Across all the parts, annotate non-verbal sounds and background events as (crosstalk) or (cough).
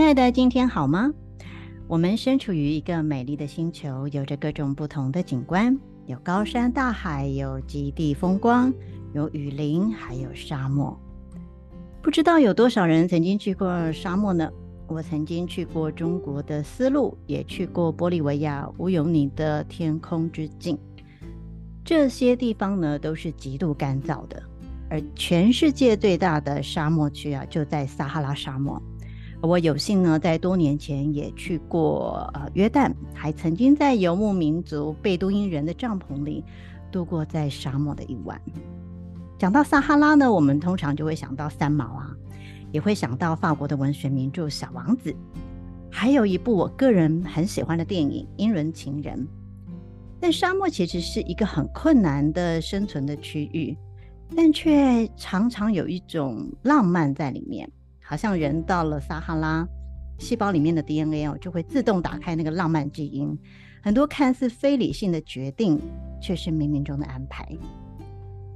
亲爱的，今天好吗？我们身处于一个美丽的星球，有着各种不同的景观，有高山大海，有极地风光，有雨林，还有沙漠。不知道有多少人曾经去过沙漠呢？我曾经去过中国的丝路，也去过玻利维亚乌尤尼的天空之镜。这些地方呢，都是极度干燥的，而全世界最大的沙漠区啊，就在撒哈拉沙漠。我有幸呢，在多年前也去过呃约旦，还曾经在游牧民族贝都因人的帐篷里度过在沙漠的一晚。讲到撒哈拉呢，我们通常就会想到三毛啊，也会想到法国的文学名著《小王子》，还有一部我个人很喜欢的电影《英伦情人》。但沙漠其实是一个很困难的生存的区域，但却常常有一种浪漫在里面。好像人到了撒哈拉，细胞里面的 DNA 哦，就会自动打开那个浪漫基因。很多看似非理性的决定，却是冥冥中的安排。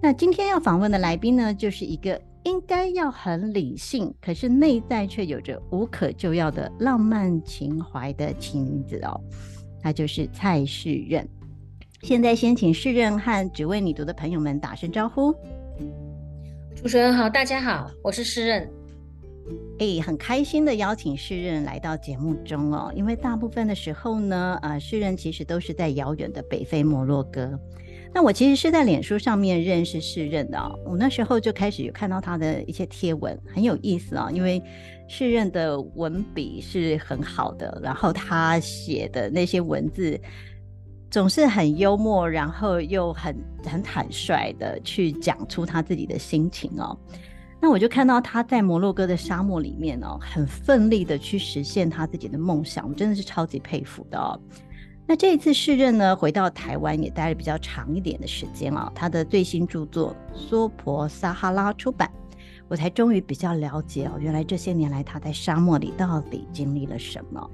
那今天要访问的来宾呢，就是一个应该要很理性，可是内在却有着无可救药的浪漫情怀的奇女子哦，她就是蔡世任。现在先请世任和只为你读的朋友们打声招呼。主持人好，大家好，我是世任。诶，很开心的邀请世任来到节目中哦，因为大部分的时候呢，呃，世任其实都是在遥远的北非摩洛哥。那我其实是在脸书上面认识世任的哦，我那时候就开始有看到他的一些贴文，很有意思啊，因为世任的文笔是很好的，然后他写的那些文字总是很幽默，然后又很很坦率的去讲出他自己的心情哦。那我就看到他在摩洛哥的沙漠里面哦，很奋力的去实现他自己的梦想，我真的是超级佩服的哦。那这一次试任呢，回到台湾也待了比较长一点的时间啊、哦。他的最新著作《娑婆撒哈拉》出版，我才终于比较了解哦，原来这些年来他在沙漠里到底经历了什么。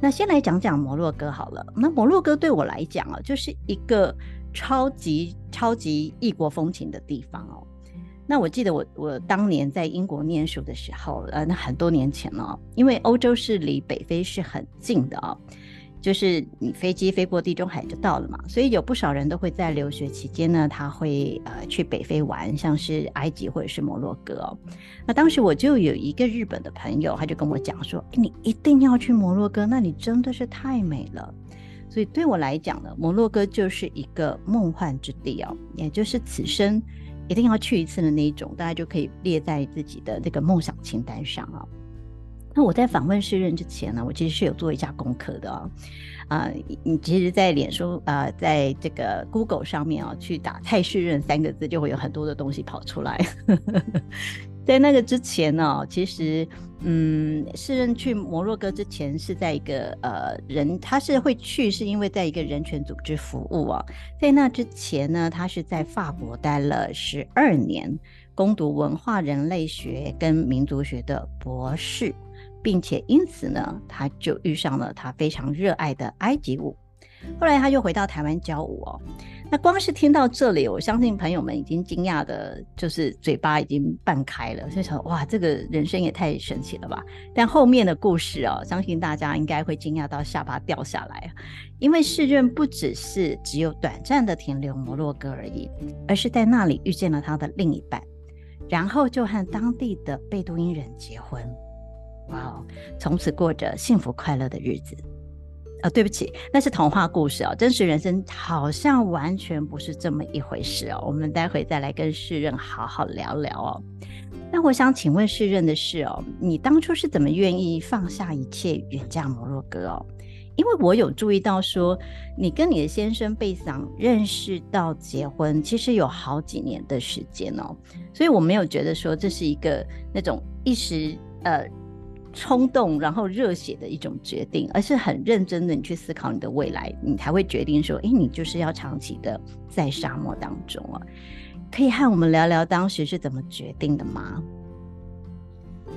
那先来讲讲摩洛哥好了。那摩洛哥对我来讲啊，就是一个超级超级异国风情的地方哦。那我记得我我当年在英国念书的时候，呃，那很多年前了，因为欧洲是离北非是很近的哦，就是你飞机飞过地中海就到了嘛，所以有不少人都会在留学期间呢，他会呃去北非玩，像是埃及或者是摩洛哥哦。那当时我就有一个日本的朋友，他就跟我讲说，你一定要去摩洛哥，那里真的是太美了。所以对我来讲呢，摩洛哥就是一个梦幻之地哦，也就是此生。一定要去一次的那一种，大家就可以列在自己的这个梦想清单上啊。那我在访问世任之前呢，我其实是有做一下功课的啊。啊，你其实，在脸书啊，在这个 Google 上面啊，去打“蔡世任”三个字，就会有很多的东西跑出来。在那个之前呢，其实，嗯，诗人去摩洛哥之前是在一个呃人，他是会去，是因为在一个人权组织服务啊。在那之前呢，他是在法国待了十二年，攻读文化人类学跟民族学的博士，并且因此呢，他就遇上了他非常热爱的埃及舞。后来他又回到台湾教舞哦。那光是听到这里，我相信朋友们已经惊讶的，就是嘴巴已经半开了，就想哇，这个人生也太神奇了吧！但后面的故事哦，相信大家应该会惊讶到下巴掉下来，因为世任不只是只有短暂的停留摩洛哥而已，而是在那里遇见了他的另一半，然后就和当地的贝都因人结婚，哇哦，从此过着幸福快乐的日子。啊、对不起，那是童话故事哦，真实人生好像完全不是这么一回事哦。我们待会再来跟世任好好聊聊哦。那我想请问世任的是哦，你当初是怎么愿意放下一切远嫁摩洛哥哦？因为我有注意到说，你跟你的先生贝桑认识到结婚，其实有好几年的时间哦，所以我没有觉得说这是一个那种一时呃冲动然后热血的一种决定，而是很认真的你去思考你的未来，你才会决定说，哎，你就是要长期的在沙漠当中啊。可以和我们聊聊当时是怎么决定的吗？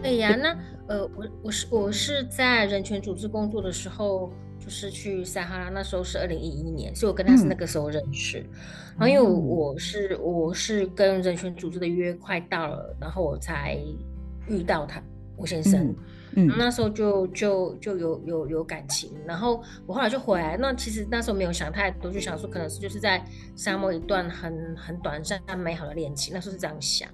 对呀，那呃，我我是我是在人权组织工作的时候，就是去撒哈拉，那时候是二零一一年，所以我跟他是那个时候认识。嗯、然后因为我是我是跟人权组织的约快到了，然后我才遇到他，我先生。嗯嗯，那时候就就就有有有感情，然后我后来就回来。那其实那时候没有想太多，就想说可能是就是在沙漠一段很很短暂但美好的恋情，那时候是这样想。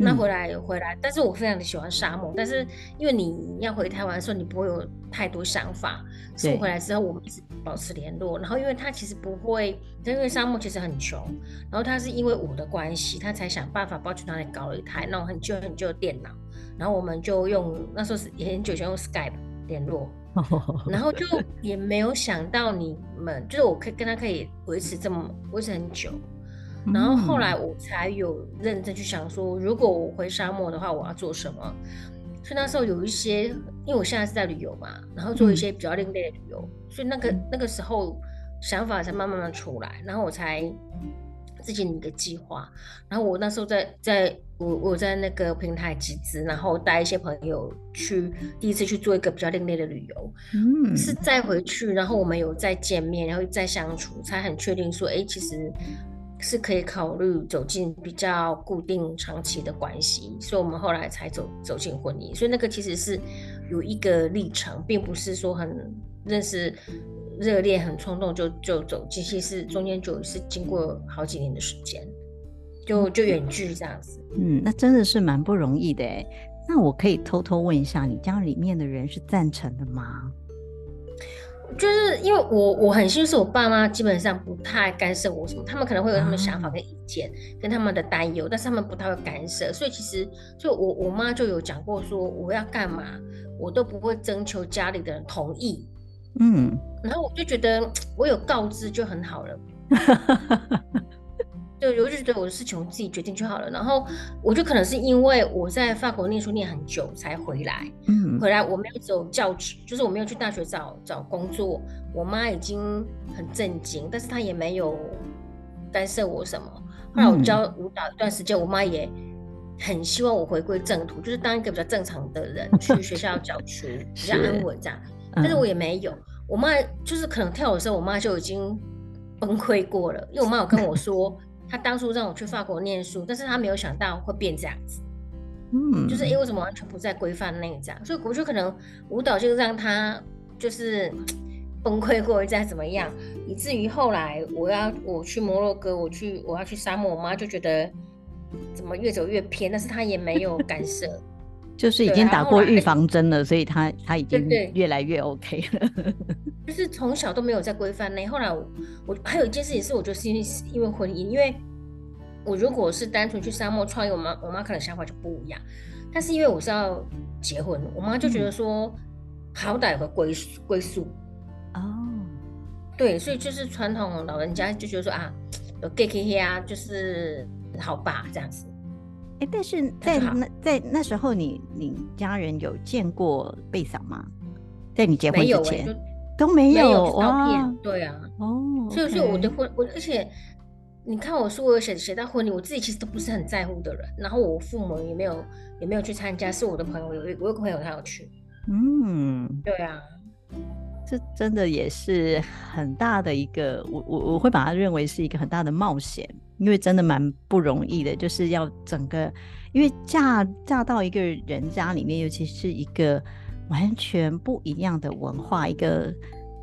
那回来回来，但是我非常的喜欢沙漠，但是因为你要回台湾的时候，你不会有太多想法。所以回来之后，我们一直保持联络。然后因为他其实不会，因为沙漠其实很穷，然后他是因为我的关系，他才想办法包去哪里搞了一台那种很旧很旧的电脑。然后我们就用那时候是也很久，前用 Skype 联络，然后就也没有想到你们就是我可以跟他可以维持这么维持很久，然后后来我才有认真去想说，如果我回沙漠的话，我要做什么？所以那时候有一些，因为我现在是在旅游嘛，然后做一些比较另类的旅游，所以那个那个时候想法才慢慢的出来，然后我才自己一个计划，然后我那时候在在。我我在那个平台集资，然后带一些朋友去第一次去做一个比较另类的旅游，嗯，是再回去，然后我们有再见面，然后再相处，才很确定说，哎，其实是可以考虑走进比较固定长期的关系，所以我们后来才走走进婚姻，所以那个其实是有一个历程，并不是说很认识热烈、很冲动就就走进，其实中间就是经过好几年的时间。就就远距这样子，嗯，那真的是蛮不容易的哎。那我可以偷偷问一下，你家里面的人是赞成的吗？就是因为我我很幸运，是我爸妈基本上不太干涉我什么，他们可能会有他们想法跟意见，啊、跟他们的担忧，但是他们不太会干涉。所以其实就我我妈就有讲过说，我要干嘛，我都不会征求家里的人同意。嗯，然后我就觉得我有告知就很好了。(laughs) 对，我就觉得我的事情我自己决定就好了。然后我就可能是因为我在法国念书念很久才回来，嗯，回来我没有走教职，就是我没有去大学找找工作。我妈已经很震惊，但是她也没有干涉我什么。后来我教舞蹈一段时间，我妈也很希望我回归正途，就是当一个比较正常的人 (laughs) 去学校教书，比较安稳这样。但是我也没有，我妈就是可能跳舞的时候，我妈就已经崩溃过了，因为我妈有跟我说。他当初让我去法国念书，但是他没有想到会变这样子，嗯，就是因为为什么完全不在规范内这样，所以我觉得可能舞蹈就让他就是 (tsk) 崩溃过再怎么样，以至于后来我要我去摩洛哥，我去我要去沙漠，我妈就觉得怎么越走越偏，但是她也没有干涉，就是已经打过预防针了，所以他他已经越来越 OK 了，(laughs) 就是从小都没有在规范内，后来我我还有一件事情是，我觉得是因为因为婚姻，因为。我如果是单纯去沙漠创业，我妈我妈可能想法就不一样。但是因为我是要结婚，我妈就觉得说，嗯、好歹有个归归宿。哦，对，所以就是传统老人家就觉得说啊，有 gay gay 啊，就是好吧这样子。哎、欸，但是在那在那时候你，你你家人有见过贝嫂吗？在你结婚之前、欸、都没有，照片。对啊，哦，所以所以我的婚我而且。你看我说，我有写写到婚礼，我自己其实都不是很在乎的人。然后我父母也没有也没有去参加，是我的朋友有我有个朋友他要去。嗯，对啊，这真的也是很大的一个，我我我会把它认为是一个很大的冒险，因为真的蛮不容易的，就是要整个，因为嫁嫁到一个人家里面，尤其是一个完全不一样的文化，一个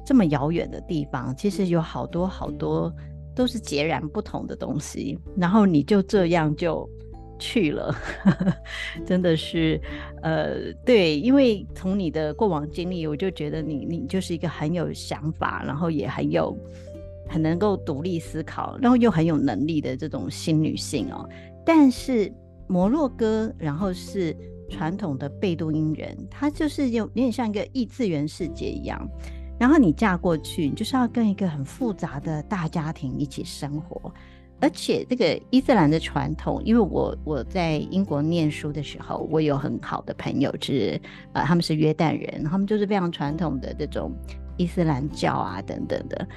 这么遥远的地方，其实有好多好多。都是截然不同的东西，然后你就这样就去了，(laughs) 真的是，呃，对，因为从你的过往经历，我就觉得你你就是一个很有想法，然后也很有很能够独立思考，然后又很有能力的这种新女性哦。但是摩洛哥，然后是传统的贝都因人，他就是有有点像一个异次元世界一样。然后你嫁过去，你就是要跟一个很复杂的大家庭一起生活。而且这个伊斯兰的传统，因为我我在英国念书的时候，我有很好的朋友，是呃他们是约旦人，他们就是非常传统的这种伊斯兰教啊等等的。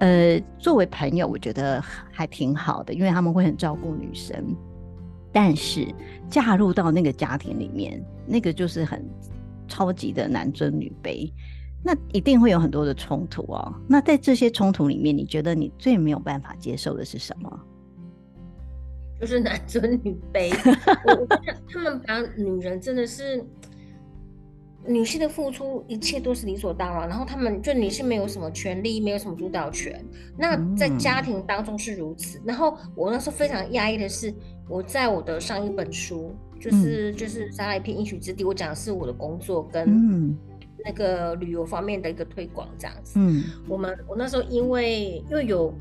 呃，作为朋友，我觉得还挺好的，因为他们会很照顾女生。但是嫁入到那个家庭里面，那个就是很超级的男尊女卑。那一定会有很多的冲突哦。那在这些冲突里面，你觉得你最没有办法接受的是什么？就是男尊女卑。(laughs) 我我觉得他们把女人真的是女性的付出，一切都是理所当然。然后他们就女性没有什么权利，没有什么主导权。那在家庭当中是如此。嗯、然后我那时候非常压抑的是，我在我的上一本书，就是、嗯、就是撒哈拉一片应许之地，我讲的是我的工作跟。嗯那个旅游方面的一个推广这样子，嗯，我们我那时候因为因为有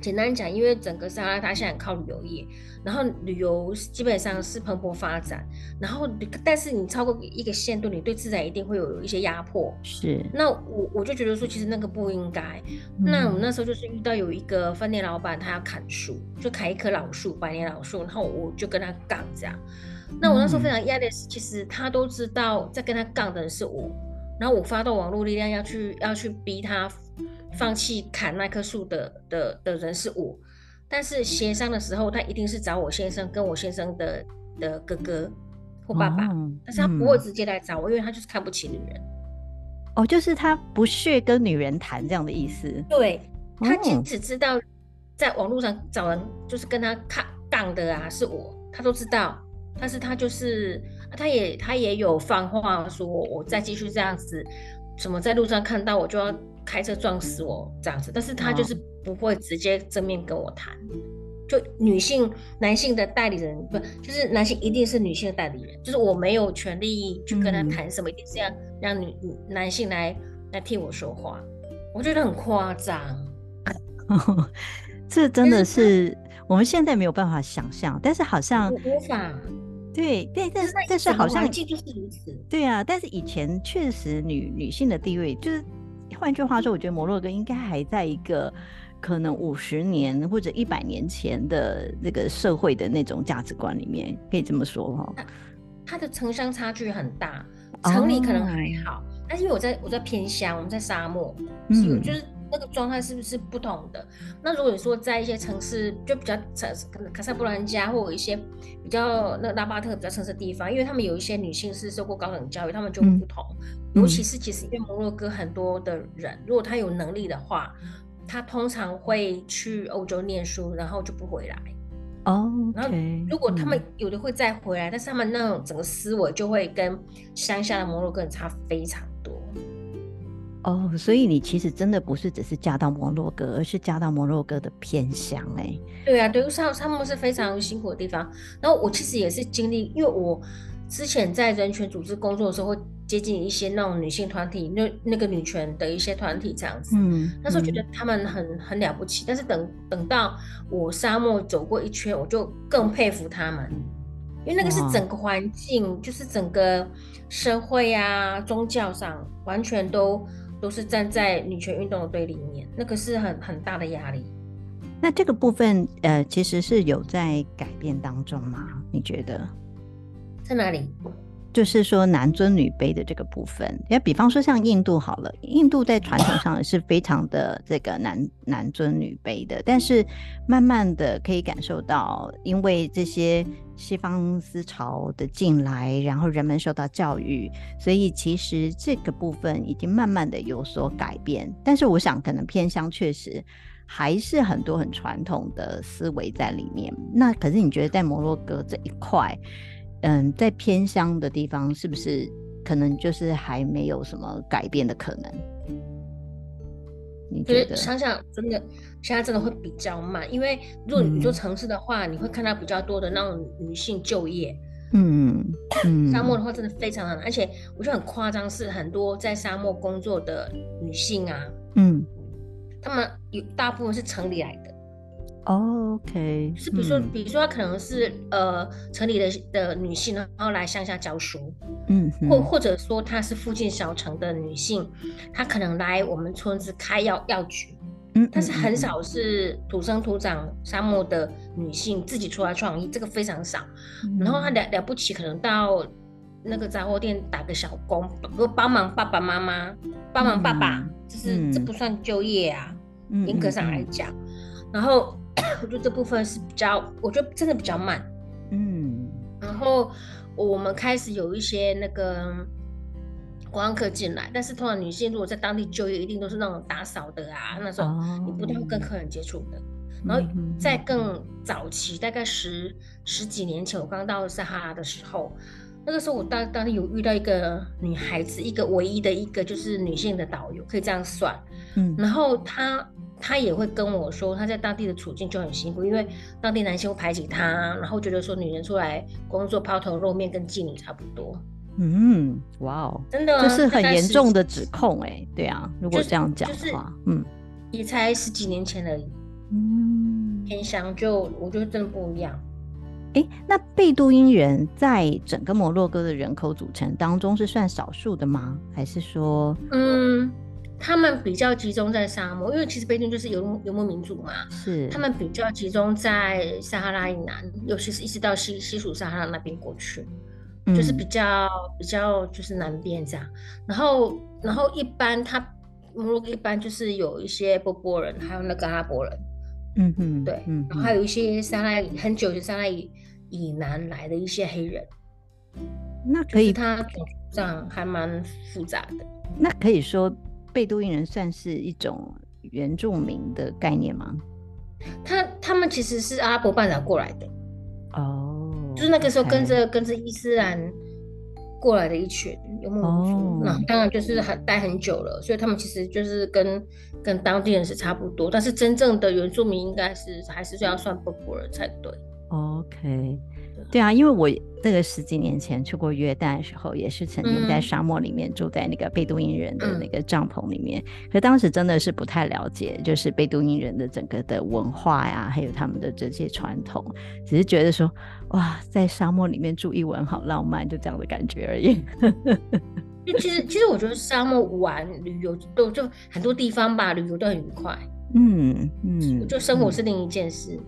简单讲，因为整个撒哈拉它现在靠旅游业，然后旅游基本上是蓬勃发展，然后但是你超过一个限度，你对自然一定会有一些压迫，是。那我我就觉得说，其实那个不应该。嗯、那我们那时候就是遇到有一个饭店老板，他要砍树，就砍一棵老树，百年老树，然后我就跟他杠这样。那我那时候非常压力其实他都知道在跟他杠的人是我，然后我发动网络力量要去要去逼他放弃砍那棵树的的的人是我，但是协商的时候他一定是找我先生跟我先生的的哥哥或爸爸，哦、但是他不会直接来找我，嗯、因为他就是看不起女人。哦，就是他不屑跟女人谈这样的意思。对，他仅只知道在网络上找人就是跟他杠杠的啊是我，他都知道。但是他就是，他也他也有放话说，我再继续这样子，什么在路上看到我就要开车撞死我这样子。但是他就是不会直接正面跟我谈，就女性、男性的代理人不，就是男性一定是女性的代理人，就是我没有权利去跟他谈什么，嗯、一定是要让女男性来来替我说话。我觉得很夸张，(laughs) 这真的是我们现在没有办法想象，但是好像无法。对对，但是但是好像就是如此。对啊，但是以前确实女女性的地位，就是换句话说，我觉得摩洛哥应该还在一个可能五十年或者一百年前的这个社会的那种价值观里面，可以这么说哈。它的城乡差距很大，城里可能还好，哦、但是因为我在我在偏乡，我们在沙漠，嗯，就是。那个状态是不是不同的？那如果你说在一些城市，就比较城可能卡萨布兰加或者一些比较那拉巴特比较城市的地方，因为他们有一些女性是受过高等教育，他们就会不同。嗯、尤其是其实因为摩洛哥很多的人，如果他有能力的话，他通常会去欧洲念书，然后就不回来。哦，okay, 然后如果他们有的会再回来，嗯、但是他们那种整个思维就会跟乡下的摩洛哥人差非常多。哦，所以你其实真的不是只是嫁到摩洛哥，而是嫁到摩洛哥的偏乡哎、欸。对啊，对，沙沙漠是非常辛苦的地方。然后我其实也是经历，因为我之前在人权组织工作的时候，会接近一些那种女性团体，那那个女权的一些团体这样子。嗯，那时候觉得他们很很了不起，但是等等到我沙漠走过一圈，我就更佩服他们，因为那个是整个环境，就是整个社会啊、宗教上完全都。都是站在女权运动的对立面，那个是很很大的压力。那这个部分，呃，其实是有在改变当中吗？你觉得在哪里？就是说男尊女卑的这个部分，也比方说像印度好了，印度在传统上也是非常的这个男男尊女卑的，但是慢慢的可以感受到，因为这些西方思潮的进来，然后人们受到教育，所以其实这个部分已经慢慢的有所改变。但是我想，可能偏向确实还是很多很传统的思维在里面。那可是你觉得在摩洛哥这一块？嗯，在偏乡的地方，是不是可能就是还没有什么改变的可能？你觉得？想想真的，现在真的会比较慢，因为如果你做城市的话，嗯、你会看到比较多的那种女性就业。嗯嗯，沙漠的话真的非常难，而且我觉得很夸张，是很多在沙漠工作的女性啊，嗯，她们有大部分是城里来的。OK，是比如说，嗯、比如说她可能是呃城里的的女性，然后来乡下教书，嗯，或或者说她是附近小城的女性，她可能来我们村子开药药局，嗯，但是很少是土生土长沙漠的女性自己出来创业，这个非常少。嗯、然后她了了不起，可能到那个杂货店打个小工，不帮忙爸爸妈妈，帮忙爸爸，嗯、就是、嗯、这不算就业啊，严格上来讲，然后。(coughs) 我觉得这部分是比较，我觉得真的比较慢，嗯。然后我们开始有一些那个观光客进来，但是通常女性如果在当地就业，一定都是那种打扫的啊，那种你不太会跟客人接触的。哦、然后在更早期，大概十十几年前，我刚到撒哈拉的时候，那个时候我当当地有遇到一个女孩子，一个唯一的一个就是女性的导游，可以这样算，嗯。然后她。他也会跟我说，他在当地的处境就很辛苦，因为当地男性会排挤他，然后觉得说女人出来工作抛头露面跟妓女差不多。嗯，哇哦，真的，这是很严重的指控哎、欸。对啊，如果这样讲的话，就是、嗯，也才十几年前而已。嗯，偏乡就我觉得真的不一样。哎、欸，那贝都因人在整个摩洛哥的人口组成当中是算少数的吗？还是说，嗯？他们比较集中在沙漠，因为其实贝都因就是游牧游牧民族嘛，是。他们比较集中在撒哈拉以南，尤其是一直到西西属撒哈拉那边过去，嗯、就是比较比较就是南边这样。然后然后一般他摩洛哥一般就是有一些波波人，还有那个阿拉伯人，嗯嗯，对，嗯，然后还有一些撒哈拉很久就撒哈拉以以南来的一些黑人，那可以，他种族上还蛮复杂的，那可以说。贝都因人算是一种原住民的概念吗？他他们其实是阿拉伯半岛过来的哦，oh, 就是那个时候跟着跟着伊斯兰过来的一群游牧民族，那、oh. 当然就是很待很久了，所以他们其实就是跟跟当地人是差不多，但是真正的原住民应该是还是要算波波人才对。OK。对啊，因为我那个十几年前去过约旦的时候，也是曾经在沙漠里面住在那个贝都因人的那个帐篷里面。嗯、可当时真的是不太了解，就是贝都因人的整个的文化呀，还有他们的这些传统，只是觉得说，哇，在沙漠里面住一晚好浪漫，就这样的感觉而已。(laughs) 其实，其实我觉得沙漠玩旅游都就很多地方吧，旅游都很愉快。嗯嗯，就生活是另一件事。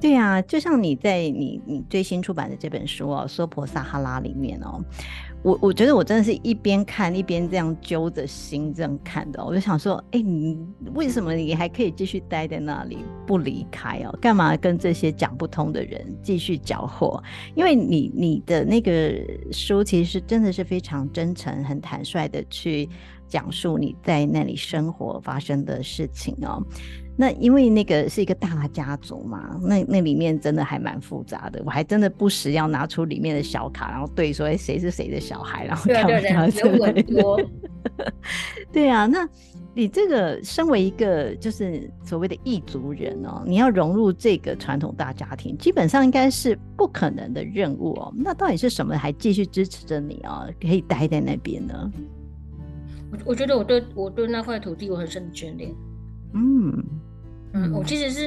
对啊，就像你在你你最新出版的这本书哦，《娑婆撒哈拉》里面哦，我我觉得我真的是一边看一边这样揪着心这样看的，我就想说，哎，你为什么你还可以继续待在那里不离开哦？干嘛跟这些讲不通的人继续搅和？因为你你的那个书其实真的是非常真诚、很坦率的去讲述你在那里生活发生的事情哦。那因为那个是一个大家族嘛，那那里面真的还蛮复杂的，我还真的不时要拿出里面的小卡，然后对说，哎，谁是谁的小孩，然后看不看出来？(laughs) 对啊，那你这个身为一个就是所谓的异族人哦，你要融入这个传统大家庭，基本上应该是不可能的任务哦。那到底是什么还继续支持着你哦，可以待在那边呢？我我觉得我对我对那块土地有很深的眷恋。嗯。嗯，我其实是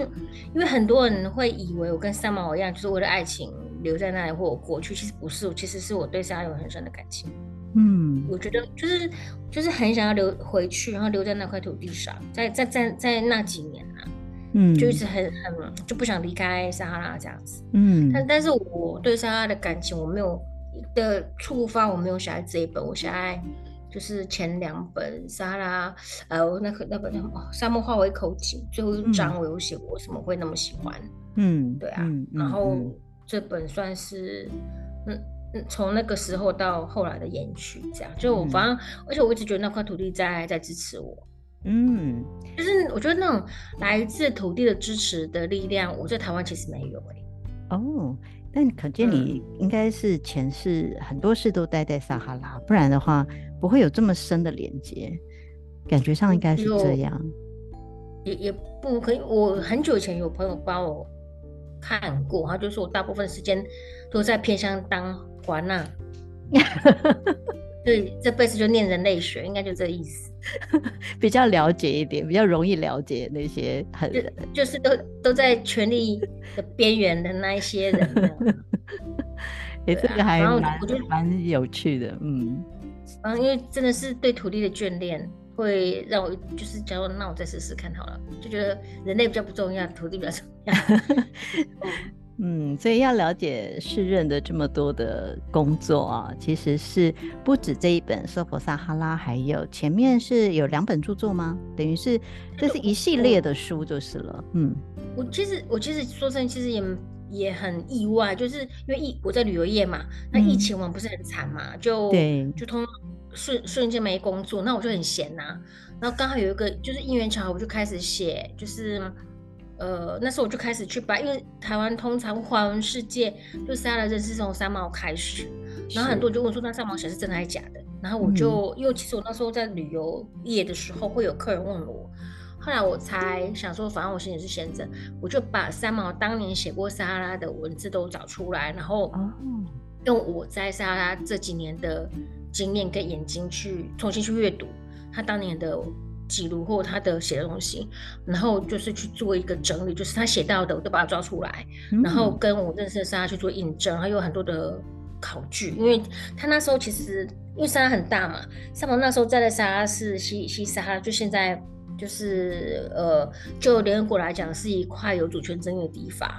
因为很多人会以为我跟三毛一样，就是为了爱情留在那里或我过去，其实不是，其实是我对沙有很深的感情。嗯，我觉得就是就是很想要留回去，然后留在那块土地上，在在在在那几年啊，嗯，就一直很很就不想离开撒哈拉这样子。嗯，但但是我对撒哈拉的感情，我没有的触发，我没有写在这一本，我写在。就是前两本撒哈拉，呃，那个那本叫什么？沙漠化为一口井，最后一章我有写过，为什么会那么喜欢？嗯，对啊。嗯、然后这本算是，嗯嗯，从那个时候到后来的延续，这样。就我反正，嗯、而且我一直觉得那块土地在在支持我。嗯，就是我觉得那种来自土地的支持的力量，我在台湾其实没有哎、欸。哦。但可见你应该是前世很多事都待在撒哈拉，不然的话不会有这么深的连接。感觉上应该是这样。也也不可以。我很久以前有朋友帮我看过，他就说我大部分时间都在偏乡当官呐。(laughs) 对，这辈子就念人类学，应该就这意思。比较了解一点，比较容易了解那些很就，就是都都在权力的边缘的那一些人。哎、欸，这个还蛮蛮有趣的，嗯。嗯，因为真的是对土地的眷恋，会让我就是假如那我再试试看好了，就觉得人类比较不重要，土地比较重要。(laughs) 嗯，所以要了解世人的这么多的工作啊，其实是不止这一本《收复撒哈拉》，还有前面是有两本著作吗？等于是这是一系列的书就是了。嗯，我其实我其实说真的，其实也也很意外，就是因为疫我在旅游业嘛，那疫情完不是很惨嘛，嗯、就，就通瞬瞬间没工作，那我就很闲呐、啊，然后刚好有一个就是因缘巧合，我就开始写，就是。呃，那时候我就开始去把，因为台湾通常华文世界对沙拉的认识是从三毛开始，然后很多人就问说那三毛写是真的还是假的？然后我就、嗯、因为其实我那时候在旅游业的时候会有客人问我，后来我才想说，反正我心里是闲着，我就把三毛当年写过撒哈拉的文字都找出来，然后用我在撒哈拉这几年的经验跟眼睛去重新去阅读他当年的。记录或他的写的东西，然后就是去做一个整理，就是他写到的我都把它抓出来，嗯、然后跟我认识的沙拉去做印证，还有很多的考据，因为他那时候其实因为沙拉很大嘛，三毛那时候在的沙拉是西西沙拉，就现在就是呃，就联合国来讲是一块有主权争议的地方。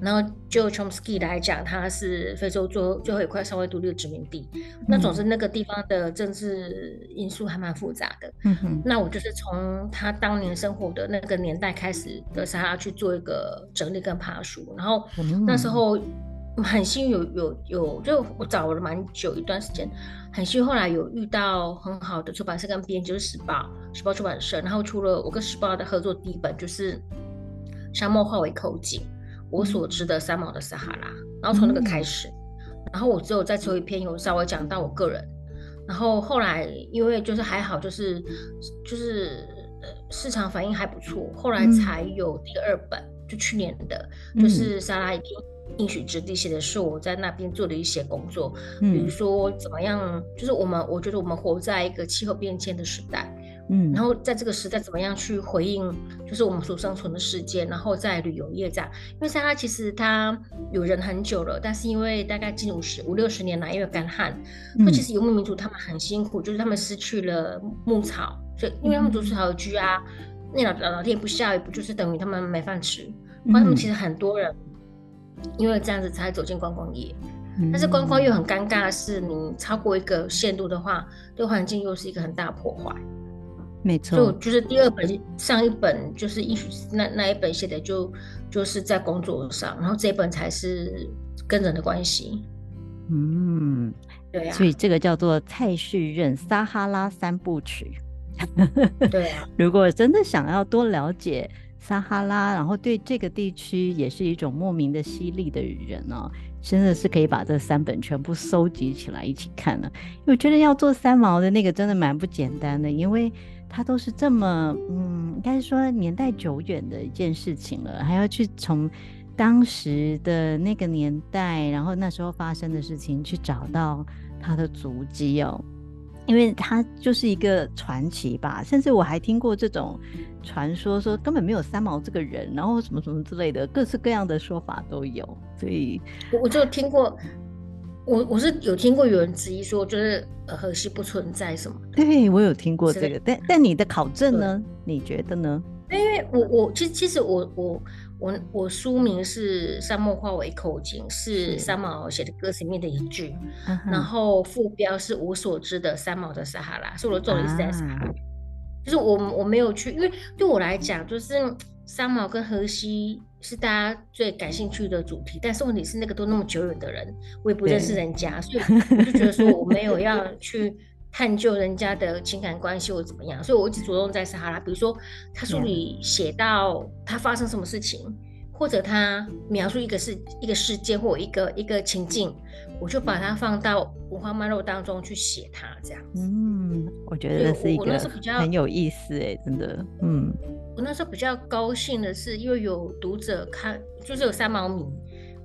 然后就 Chomsky 来讲，它是非洲最最后一块稍微独立的殖民地。嗯、那总之那个地方的政治因素还蛮复杂的。嗯哼。那我就是从他当年生活的那个年代开始的撒哈拉去做一个整理跟爬梳。然后那时候很幸运有有有，就我找了蛮久一段时间，很幸运后来有遇到很好的出版社跟编辑，就是时报时报出版社。然后出了我跟时报的合作第一本就是《沙漠化为口井》。我所知的三毛的撒哈拉，然后从那个开始，嗯、然后我只有在最后一篇有稍微讲到我个人，然后后来因为就是还好，就是就是市场反应还不错，后来才有第二本，嗯、就去年的，就是撒哈拉一片应许之地写的是我在那边做的一些工作，嗯、比如说怎么样，就是我们我觉得我们活在一个气候变迁的时代。嗯，然后在这个时代怎么样去回应，就是我们所生存的世界，然后在旅游业这样，因为撒哈拉其实它有人很久了，但是因为大概近五十五六十年来，因为干旱，那、嗯、其实游牧民族他们很辛苦，就是他们失去了牧草，所以因为他们筑巢而居啊，那老老老天不下雨，不就是等于他们没饭吃？嗯、他们其实很多人因为这样子才走进观光业，嗯、但是观光又很尴尬的是，你超过一个限度的话，对环境又是一个很大的破坏。没错，就就是第二本，上一本就是艺术那那一本写的就就是在工作上，然后这一本才是跟人的关系。嗯，对啊，所以这个叫做蔡旭任撒哈拉三部曲。对啊，(laughs) 如果真的想要多了解撒哈拉，然后对这个地区也是一种莫名的犀利的人哦，真的是可以把这三本全部收集起来一起看了。因为我觉得要做三毛的那个真的蛮不简单的，因为。他都是这么，嗯，应该说年代久远的一件事情了，还要去从当时的那个年代，然后那时候发生的事情去找到他的足迹哦，因为他就是一个传奇吧，甚至我还听过这种传说，说根本没有三毛这个人，然后什么什么之类的，各式各样的说法都有，所以我我就听过。我我是有听过有人质疑说，就是荷西不存在什么的。对，我有听过这个，但但你的考证呢？你觉得呢？因为我我其实其实我我我我书名是《沙漠化为口井》，是三毛写的歌词里面的一句，是然后副标是我所知的三毛的撒哈拉，是我的重点是在撒哈拉，啊、就是我我没有去，因为对我来讲，就是三毛跟荷西。是大家最感兴趣的主题，但是问题是那个都那么久远的人，我也不认识人家，所以我就觉得说我没有要去探究人家的情感关系或怎么样，所以我一直着重在撒哈拉。比如说他书里写到他发生什么事情，或者他描述一个事一个事件或一个一个情境，我就把它放到文化脉络当中去写它，这样子。嗯，我觉得这是一个很有意思哎，真的，嗯。我那时候比较高兴的是，因为有读者看，就是有三毛迷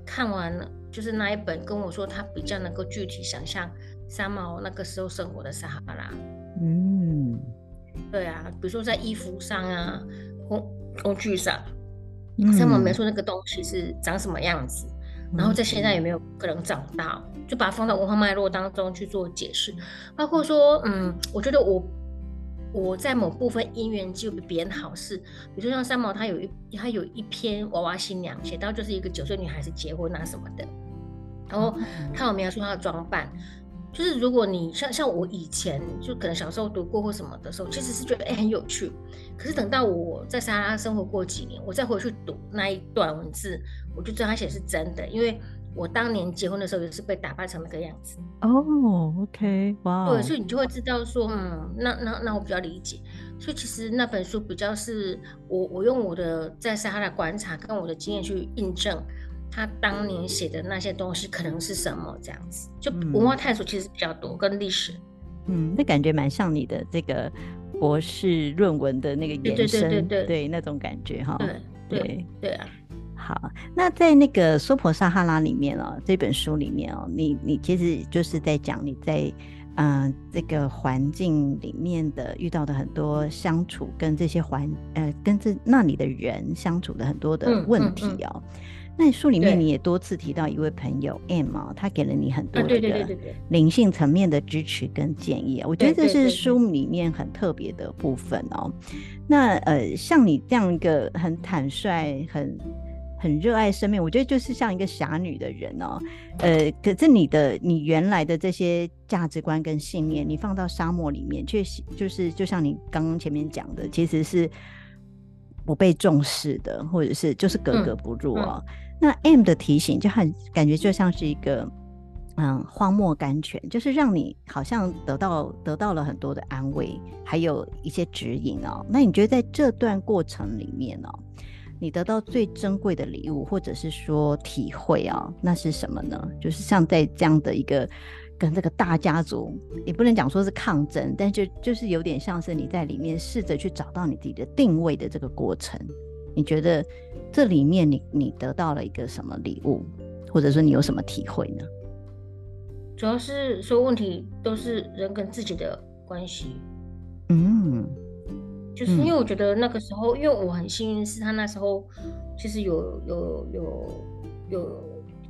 看完了，就是那一本跟我说，他比较能够具体想象三毛那个时候生活的撒哈拉。嗯，对啊，比如说在衣服上啊，工工具上，三毛描述那个东西是长什么样子，嗯、然后在现在有没有可能找到，就把它放到文化脉络当中去做解释，包括说，嗯，我觉得我。我在某部分因缘就比别人好事，比如说像三毛，他有一他有一篇娃娃新娘写到就是一个九岁女孩子结婚啊什么的，然后他有描述她的装扮，就是如果你像像我以前就可能小时候读过或什么的时候，其实是觉得哎、欸、很有趣，可是等到我在撒哈拉生活过几年，我再回去读那一段文字，我就知道他写的是真的，因为。我当年结婚的时候也是被打扮成那个样子。哦，OK，哇，对，所以你就会知道说，嗯，那那那我比较理解，所以其实那本书比较是我我用我的在撒哈拉观察跟我的经验去印证他当年写的那些东西可能是什么这样子，就文化探索其实比较多跟历史，嗯，那感觉蛮像你的这个博士论文的那个延伸，对对对对对，对那种感觉哈，对对对，对啊。好，那在那个娑婆撒哈拉里面哦，这本书里面哦，你你其实就是在讲你在嗯、呃、这个环境里面的遇到的很多相处跟这些环呃跟这那里的人相处的很多的问题哦。嗯嗯嗯、那书里面你也多次提到一位朋友 M 啊，他给了你很多这个灵性层面的支持跟建议啊，我觉得这是书里面很特别的部分哦。那呃，像你这样一个很坦率很。很热爱生命，我觉得就是像一个侠女的人哦，呃，可是你的你原来的这些价值观跟信念，你放到沙漠里面，确实就是就像你刚刚前面讲的，其实是不被重视的，或者是就是格格不入哦。嗯嗯、那 M 的提醒就很感觉就像是一个嗯荒漠甘泉，就是让你好像得到得到了很多的安慰，还有一些指引哦。那你觉得在这段过程里面哦？你得到最珍贵的礼物，或者是说体会啊，那是什么呢？就是像在这样的一个跟这个大家族，也不能讲说是抗争，但就就是有点像是你在里面试着去找到你自己的定位的这个过程。你觉得这里面你你得到了一个什么礼物，或者说你有什么体会呢？主要是说问题都是人跟自己的关系。嗯。就是因为我觉得那个时候，嗯、因为我很幸运，是他那时候其实有有有有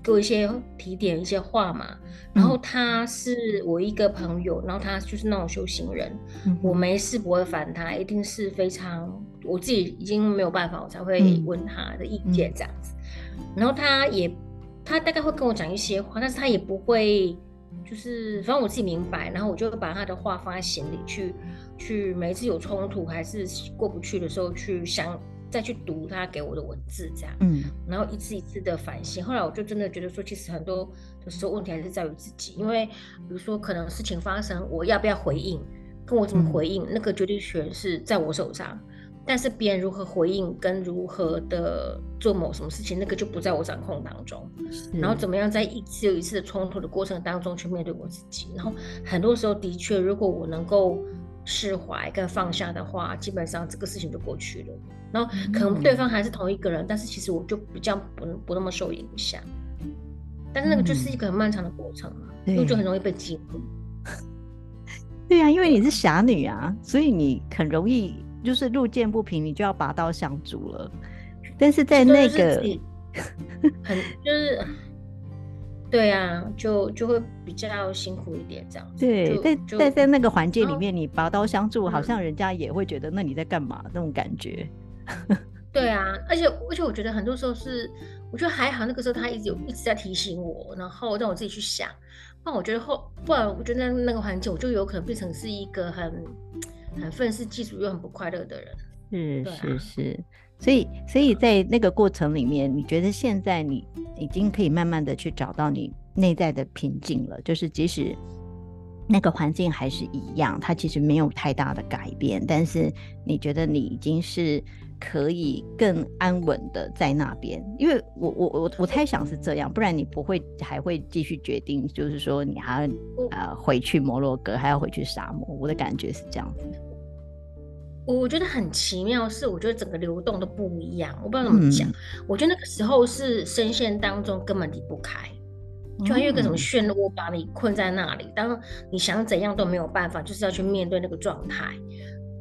给我一些提点一些话嘛。然后他是我一个朋友，然后他就是那种修行人，嗯、我没事不会烦他，一定是非常我自己已经没有办法，我才会问他的意见这样子。嗯、然后他也他大概会跟我讲一些话，但是他也不会。就是，反正我自己明白，然后我就把他的话放在心里去，去每一次有冲突还是过不去的时候，去想再去读他给我的文字，这样，嗯，然后一次一次的反省。后来我就真的觉得说，其实很多的时候问题还是在于自己，因为比如说可能事情发生，我要不要回应，跟我怎么回应，嗯、那个决定权是在我手上。但是别人如何回应跟如何的做某什么事情，那个就不在我掌控当中。然后怎么样在一次又一次的冲突的过程当中去面对我自己？然后很多时候的确，如果我能够释怀跟放下的话，基本上这个事情就过去了。然后可能对方还是同一个人，嗯、但是其实我就比较不不那么受影响。但是那个就是一个很漫长的过程嘛，嗯、因为就很容易被激怒。(laughs) 对呀、啊，因为你是侠女啊，所以你很容易。就是路见不平，你就要拔刀相助了。但是在那个 (laughs) 很就是，对啊，就就会比较辛苦一点这样子。对，在在在那个环境里面，你拔刀相助，好像人家也会觉得那你在干嘛那种感觉。(laughs) 对啊，而且而且我觉得很多时候是，我觉得还好，那个时候他一直有一直在提醒我，然后让我自己去想。不然我觉得后，不然我觉得那那个环境，我就有可能变成是一个很。很愤世嫉俗又很不快乐的人，是是是，所以所以在那个过程里面，你觉得现在你已经可以慢慢的去找到你内在的平静了，就是即使那个环境还是一样，它其实没有太大的改变，但是你觉得你已经是可以更安稳的在那边，因为我我我我猜想是这样，不然你不会还会继续决定，就是说你还要呃回去摩洛哥，还要回去沙漠，我的感觉是这样子。我觉得很奇妙，是我觉得整个流动都不一样，我不知道怎么讲。嗯、我觉得那个时候是深陷当中根本离不开，就像有一个什么漩涡把你困在那里，当你想怎样都没有办法，就是要去面对那个状态，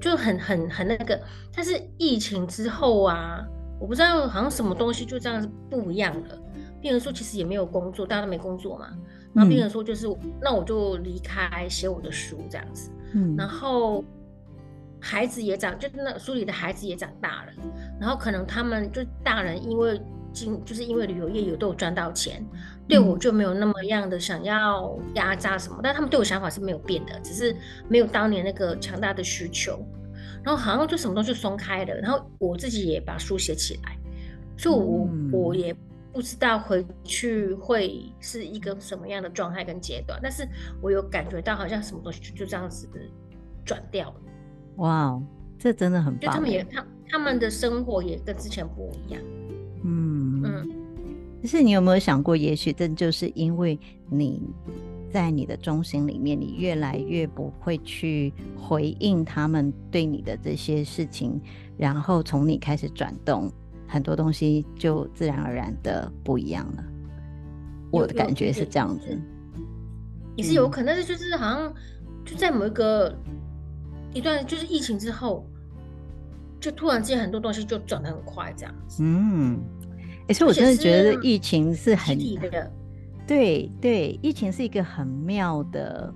就很很很那个。但是疫情之后啊，我不知道好像什么东西就这样子不一样了。病人说其实也没有工作，大家都没工作嘛。然后病人说就是、嗯、那我就离开写我的书这样子。嗯，然后孩子也长，就是那书里的孩子也长大了。然后可能他们就大人因为经。就是因为旅游业有都有赚到钱，对我就没有那么样的想要压榨什么，嗯、但他们对我想法是没有变的，只是没有当年那个强大的需求，然后好像就什么东西松开了，然后我自己也把书写起来，所以我、嗯、我也不知道回去会是一个什么样的状态跟阶段，但是我有感觉到好像什么东西就就这样子转掉了。哇，这真的很棒，就他们也他他们的生活也跟之前不一样。嗯嗯，可是你有没有想过，也许这就是因为你在你的中心里面，你越来越不会去回应他们对你的这些事情，然后从你开始转动，很多东西就自然而然的不一样了。我的感觉是这样子，也是有可能，是就是好像就在某一个一段就是疫情之后。就突然间很多东西就转得很快，这样子。嗯，其实我真的觉得疫情是很的，对对，疫情是一个很妙的，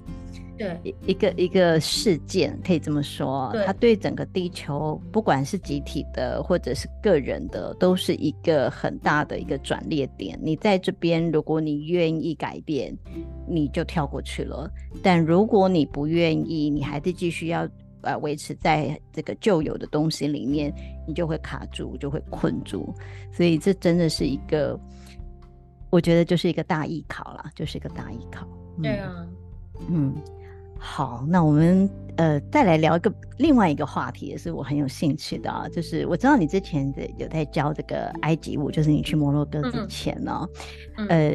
对一一个一个事件，可以这么说。对，它对整个地球，不管是集体的或者是个人的，都是一个很大的一个转捩点。你在这边，如果你愿意改变，你就跳过去了；但如果你不愿意，你还是继续要。呃，维持在这个旧有的东西里面，你就会卡住，就会困住。所以这真的是一个，我觉得就是一个大艺考啦，就是一个大艺考。嗯、对啊，嗯，好，那我们。呃，再来聊一个另外一个话题，也是我很有兴趣的啊，就是我知道你之前的有在教这个埃及舞，就是你去摩洛哥之前呢、呃，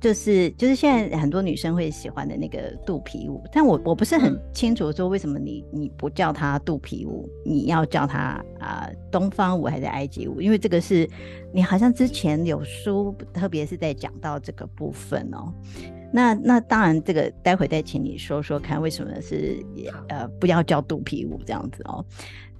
就是就是现在很多女生会喜欢的那个肚皮舞，但我我不是很清楚说为什么你你不叫它肚皮舞，你要叫它啊、呃、东方舞还是埃及舞？因为这个是你好像之前有书，特别是在讲到这个部分哦、喔。那那当然，这个待会再请你说说看，为什么是呃不要叫肚皮舞这样子哦？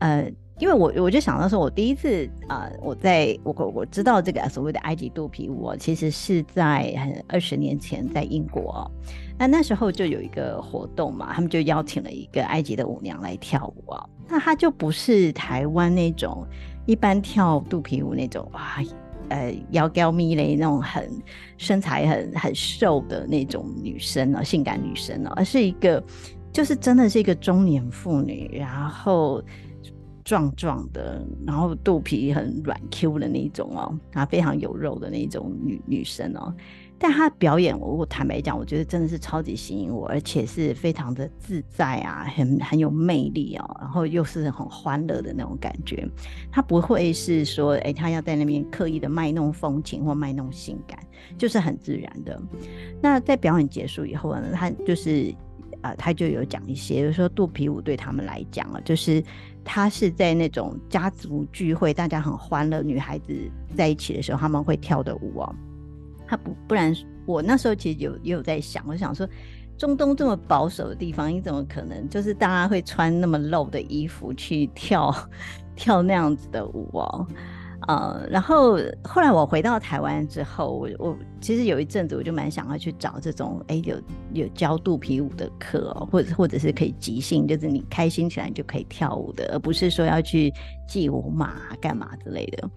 呃，因为我我就想到说，我第一次啊、我在我我我知道这个所谓的埃及肚皮舞，其实是在二十年前在英国，那那时候就有一个活动嘛，他们就邀请了一个埃及的舞娘来跳舞啊，那她就不是台湾那种一般跳肚皮舞那种哇。呃，腰高咪嘞那种很身材很很瘦的那种女生哦，性感女生哦，而是一个就是真的是一个中年妇女，然后壮壮的，然后肚皮很软 Q 的那种哦，啊，非常有肉的那种女女生哦。但他表演，我坦白讲，我觉得真的是超级吸引我，而且是非常的自在啊，很很有魅力哦，然后又是很欢乐的那种感觉。他不会是说，哎、欸，她要在那边刻意的卖弄风情或卖弄性感，就是很自然的。那在表演结束以后呢，他就是啊，他、就有讲一些，就是说肚皮舞对他们来讲啊，就是他是在那种家族聚会，大家很欢乐，女孩子在一起的时候，他们会跳的舞哦。他不不然，我那时候其实有也有在想，我想说，中东这么保守的地方，你怎么可能就是大家会穿那么露的衣服去跳 (laughs) 跳那样子的舞哦？呃，然后后来我回到台湾之后，我我其实有一阵子我就蛮想要去找这种哎有有教肚皮舞的课哦，或者或者是可以即兴，就是你开心起来就可以跳舞的，而不是说要去记舞码干嘛之类的。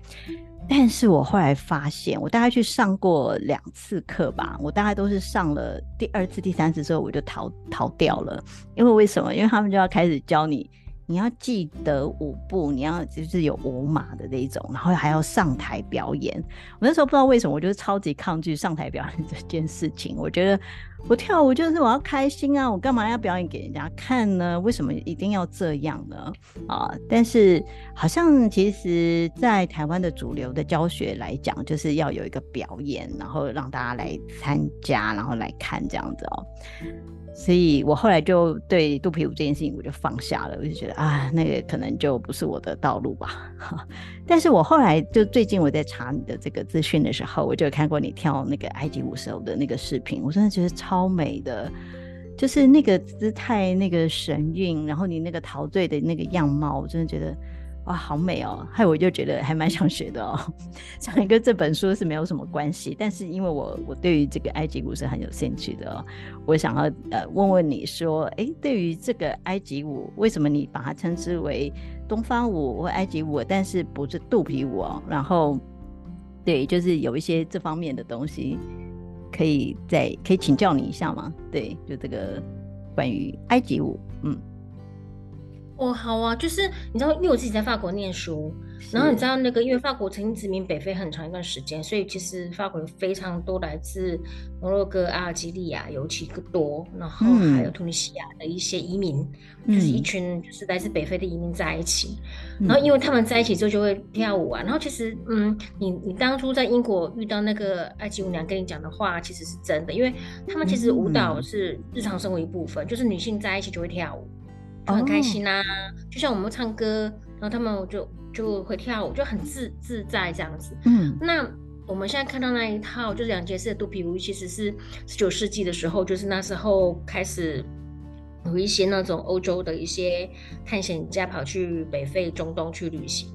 但是我后来发现，我大概去上过两次课吧，我大概都是上了第二次、第三次之后，我就逃逃掉了。因为为什么？因为他们就要开始教你，你要记得舞步，你要就是有舞码的那种，然后还要上台表演。我那时候不知道为什么，我就是超级抗拒上台表演这件事情。我觉得。我跳舞就是我要开心啊，我干嘛要表演给人家看呢？为什么一定要这样呢？啊！但是好像其实，在台湾的主流的教学来讲，就是要有一个表演，然后让大家来参加，然后来看这样子哦。所以我后来就对肚皮舞这件事情我就放下了，我就觉得啊，那个可能就不是我的道路吧。(laughs) 但是我后来就最近我在查你的这个资讯的时候，我就有看过你跳那个埃及舞手的那个视频，我真的觉得超美的，就是那个姿态、那个神韵，然后你那个陶醉的那个样貌，我真的觉得。哇，好美哦！害我就觉得还蛮想学的哦。虽然跟这本书是没有什么关系，但是因为我我对于这个埃及舞是很有兴趣的哦。我想要呃问问你说，哎，对于这个埃及舞，为什么你把它称之为东方舞或埃及舞，但是不是肚皮舞哦？然后对，就是有一些这方面的东西，可以再可以请教你一下吗？对，就这个关于埃及舞，嗯。哦，好啊，就是你知道，因为我自己在法国念书，然后你知道那个，因为法国曾经殖民北非很长一段时间，所以其实法国有非常多来自摩洛哥、阿尔及利亚尤其多，然后还有突尼西亚的一些移民，嗯、就是一群就是来自北非的移民在一起，嗯、然后因为他们在一起之后就会跳舞啊，然后其实嗯，你你当初在英国遇到那个埃及舞娘跟你讲的话，其实是真的，因为他们其实舞蹈是日常生活一部分，嗯、就是女性在一起就会跳舞。就很开心啊，oh. 就像我们唱歌，然后他们就就会跳舞，就很自自在这样子。嗯，那我们现在看到那一套就是两节式的肚皮舞，其实是十九世纪的时候，就是那时候开始有一些那种欧洲的一些探险家跑去北非、中东去旅行，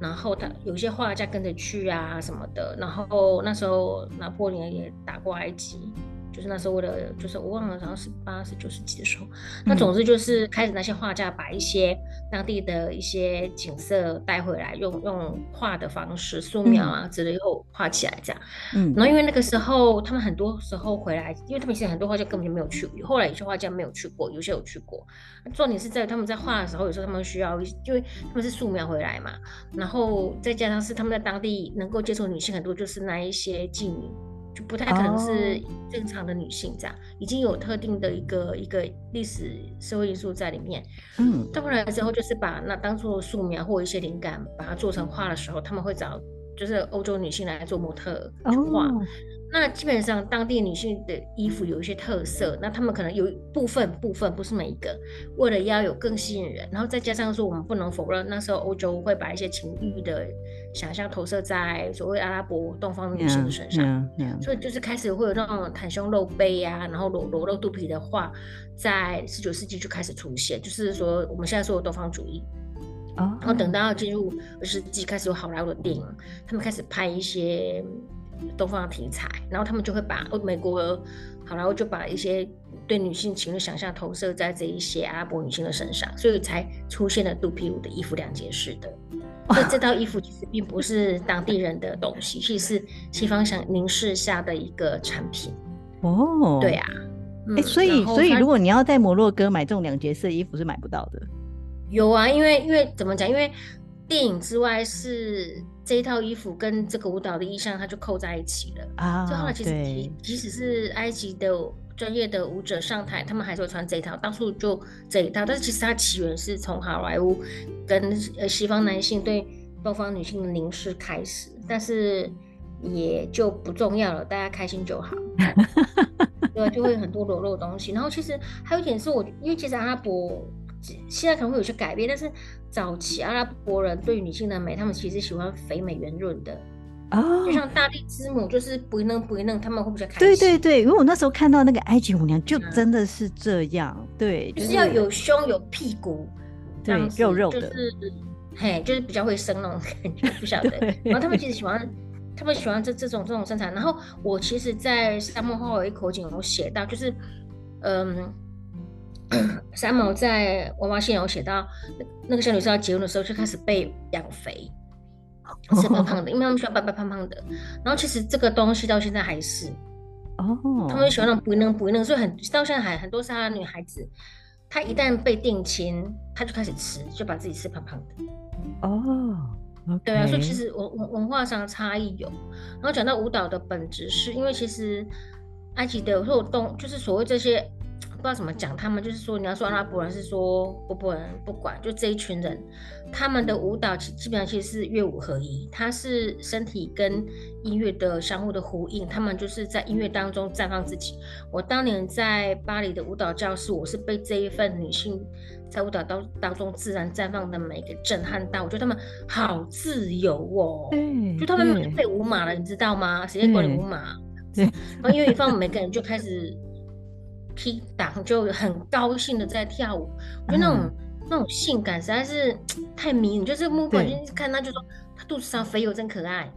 然后他有一些画家跟着去啊什么的，然后那时候拿破仑也打过埃及。就是那时候，为了就是我忘了，好像是八十九十几的时候，嗯、那总之就是开始那些画家把一些当地的一些景色带回来，用用画的方式素描啊之类后画起来这样。嗯，然后因为那个时候他们很多时候回来，因为他们现在很多画家根本就没有去过，后来有些画家没有去过，有些有去过。重点是在他们在画的时候，有时候他们需要，因为他们是素描回来嘛，然后再加上是他们在当地能够接触女性很多，就是那一些妓女。就不太可能是正常的女性这样，oh. 已经有特定的一个一个历史社会因素在里面。嗯，到后来之后，就是把那当做素描或一些灵感，把它做成画的时候，他们会找就是欧洲女性来做模特去画。Oh. 那基本上当地女性的衣服有一些特色，那他们可能有部分部分不是每一个，为了要有更吸引人，然后再加上说我们不能否认，那时候欧洲会把一些情欲的想象投射在所谓阿拉伯东方女性的身上，yeah, yeah, yeah. 所以就是开始会有那种袒胸露背呀、啊，然后裸裸露肚皮的话，在十九世纪就开始出现，就是说我们现在说的东方主义。Oh. 然后等到进入二十世纪，开始有好莱坞的电影，他们开始拍一些。东方的题材，然后他们就会把美国好莱坞就把一些对女性情的想象投射在这一些阿拉伯女性的身上，所以才出现了肚皮舞的衣服两节式的。所以这套衣服其实并不是当地人的东西，(laughs) 其实是西方想凝视下的一个产品。哦，对啊，所以所以如果你要在摩洛哥买这种两节式的衣服是买不到的。有啊，因为因为怎么讲？因为电影之外是。这一套衣服跟这个舞蹈的意象，它就扣在一起了啊。最后来，其实即即使是埃及的专业的舞者上台，他们还是会穿这一套，当初就这一套。但是其实它起源是从好莱坞跟呃西方男性对东方女性的凝视开始，但是也就不重要了，大家开心就好。(laughs) 对，就会很多裸露的东西。然后其实还有一点是我，因为其实阿拉伯。现在可能会有些改变，但是早期阿拉伯人对于女性的美，他们其实喜欢肥美圆润的哦，就像大地之母，就是不嫩不嫩，他们会比较开心。对对对，因为我那时候看到那个埃及舞娘，就真的是这样，嗯、对，就是要有胸有屁股，对，肉肉的，就是嘿，就是比较会生那种感觉，不晓得。(laughs) 然后他们其实喜欢，他们喜欢这这种这种身材。然后我其实，在沙漠后有一口井，我写到就是，嗯。(coughs) 三毛在《娃娃信》有写到，那个小女生要结婚的时候就开始被养肥，吃胖胖的，因为他们喜欢白白胖胖的。然后其实这个东西到现在还是，哦，他们喜欢那种不嫩不嫩，所以很到现在还很多沙拉女孩子，她一旦被定亲，她就开始吃，就把自己吃胖胖的。哦，okay. 对啊，所以其实文文文化上差异有。然后讲到舞蹈的本质，是因为其实埃及的或东就是所谓这些。不知道怎么讲，他们就是说，你要说阿拉伯人是说波波人，不管就这一群人，他们的舞蹈其基本上其实是乐舞合一，它是身体跟音乐的相互的呼应，他们就是在音乐当中绽放自己。我当年在巴黎的舞蹈教室，我是被这一份女性在舞蹈当当中自然绽放的美给震撼到，我觉得他们好自由哦，就他们没有舞马了，你知道吗？谁在管你舞马？对，然后音乐一放，每个人就开始。踢档就很高兴的在跳舞，我觉得那种、嗯、那种性感实在是太迷你，就这个目光就看他就说他肚子上肥油真可爱。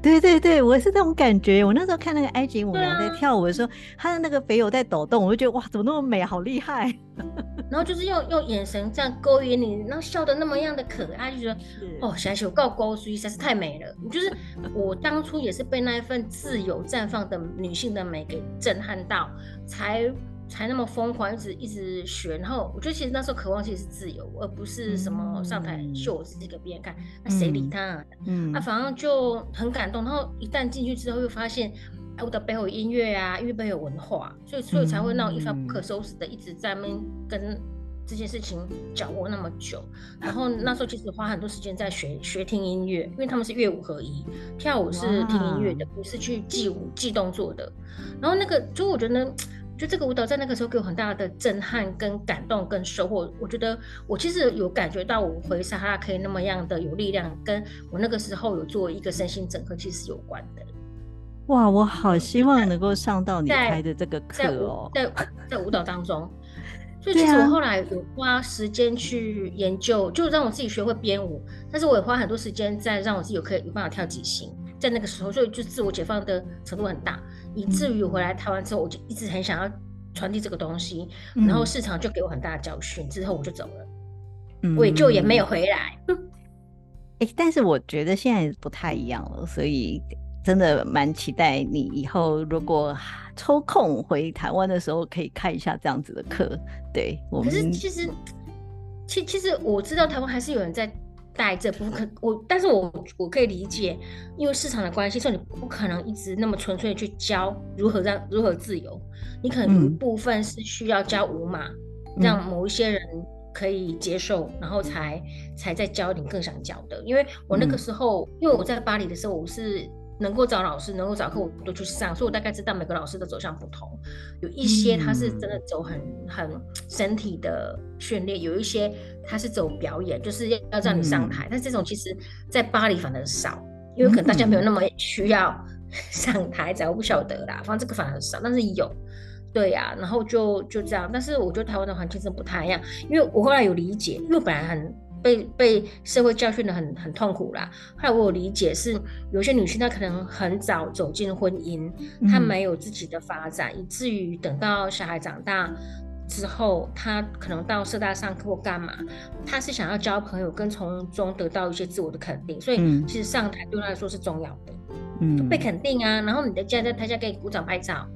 对对对，我是这种感觉。我那时候看那个埃及舞娘在跳舞的时候，她、啊、的那个肥油在抖动，我就觉得哇，怎么那么美，好厉害。(laughs) 然后就是用用眼神这样勾引你，然后笑得那么样的可爱，就觉得哦，小小我高高，所以实在是太美了。就是 (laughs) 我当初也是被那一份自由绽放的女性的美给震撼到，才。才那么疯狂，一直一直学，然后我觉得其实那时候渴望其实是自由，而不是什么上台秀我自己给别人看，那谁理他啊？嗯，啊，反正就很感动。然后一旦进去之后，又发现我的背后有音乐啊，因为背后有文化，所以所以才会那种一发不可收拾的一直在那边跟这件事情掌握那么久。然后那时候其实花很多时间在学学听音乐，因为他们是乐舞合一，跳舞是听音乐的，不是去记舞记动作的。然后那个就我觉得。就这个舞蹈在那个时候给我很大的震撼、跟感动、跟收获。我觉得我其实有感觉到我回撒哈拉可以那么样的有力量，跟我那个时候有做一个身心整合，其实是有关的。哇，我好希望能够上到你开的这个课哦，在在，在舞蹈当中。所以其实我后来有花时间去研究，就让我自己学会编舞，但是我也花很多时间在让我自己有可以有办法跳即兴。在那个时候，所以就自我解放的程度很大，以至于我回来台湾之后，我就一直很想要传递这个东西，嗯、然后市场就给我很大的教训，之后我就走了，嗯、我也就也没有回来。哎、欸，但是我觉得现在不太一样了，所以真的蛮期待你以后如果抽空回台湾的时候，可以看一下这样子的课。对，我们可是其实，其其实我知道台湾还是有人在。带这部分可我，但是我我可以理解，因为市场的关系，所以你不可能一直那么纯粹去教如何让如何自由，你可能有一部分是需要教五码，嗯、让某一些人可以接受，然后才才再教你更想教的。因为我那个时候，嗯、因为我在巴黎的时候，我是。能够找老师，能够找课，我都去上，所以我大概知道每个老师的走向不同。有一些他是真的走很很身体的训练，有一些他是走表演，就是要要让你上台。嗯、但这种其实，在巴黎反而少，因为可能大家没有那么需要 (laughs) 上台，才我不晓得啦。反正这个反而少，但是有，对呀、啊。然后就就这样，但是我觉得台湾的环境真的不太一样，因为我后来有理解，因为我本来很。被被社会教训的很很痛苦啦。后来我有理解是，有些女性她可能很早走进婚姻，她没有自己的发展，嗯、以至于等到小孩长大之后，她可能到社大上课或干嘛，她是想要交朋友，跟从中得到一些自我的肯定。所以其实上台对她来说是重要的，嗯，被肯定啊。然后你的家在台下给你鼓掌拍照，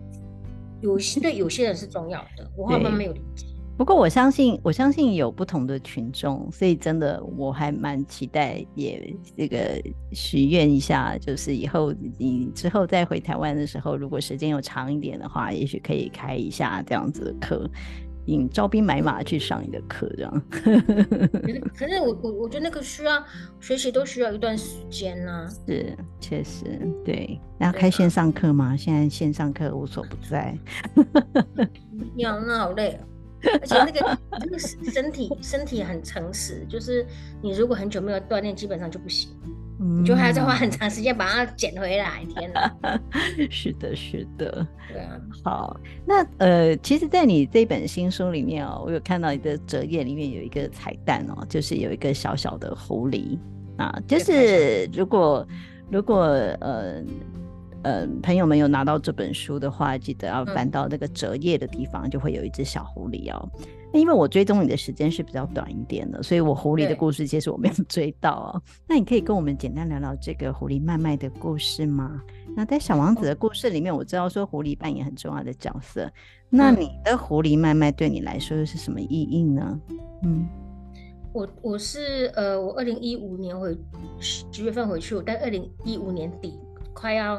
有些对有些人是重要的。我后来没有理解。不过我相信，我相信有不同的群众，所以真的我还蛮期待，也这个许愿一下，就是以后你之后再回台湾的时候，如果时间有长一点的话，也许可以开一下这样子的课，引招兵买马去上你的课，这样。(laughs) 可是，我我我觉得那个需要学习都需要一段时间呢、啊。是，确实对。那开线上课吗？现在线上课无所不在。(laughs) 呀，那好累啊。(laughs) 而且那个那个身体身体很诚实，就是你如果很久没有锻炼，基本上就不行，嗯、你就还要再花很长时间把它捡回来。天哪！(laughs) 是的，是的。对啊。好，那呃，其实，在你这本新书里面哦，我有看到你的折页里面有一个彩蛋哦，就是有一个小小的狐狸啊，就是如果如果呃。呃，朋友们有拿到这本书的话，记得要翻到那个折页的地方，就会有一只小狐狸哦。那因为我追踪你的时间是比较短一点的，所以我狐狸的故事其实我没有追到哦。那你可以跟我们简单聊聊这个狐狸麦麦的故事吗？那在小王子的故事里面，我知道说狐狸扮演很重要的角色。那你的狐狸麦麦对你来说又是什么意义呢？嗯，我我是呃，我二零一五年回十月份回去，我在二零一五年底。快要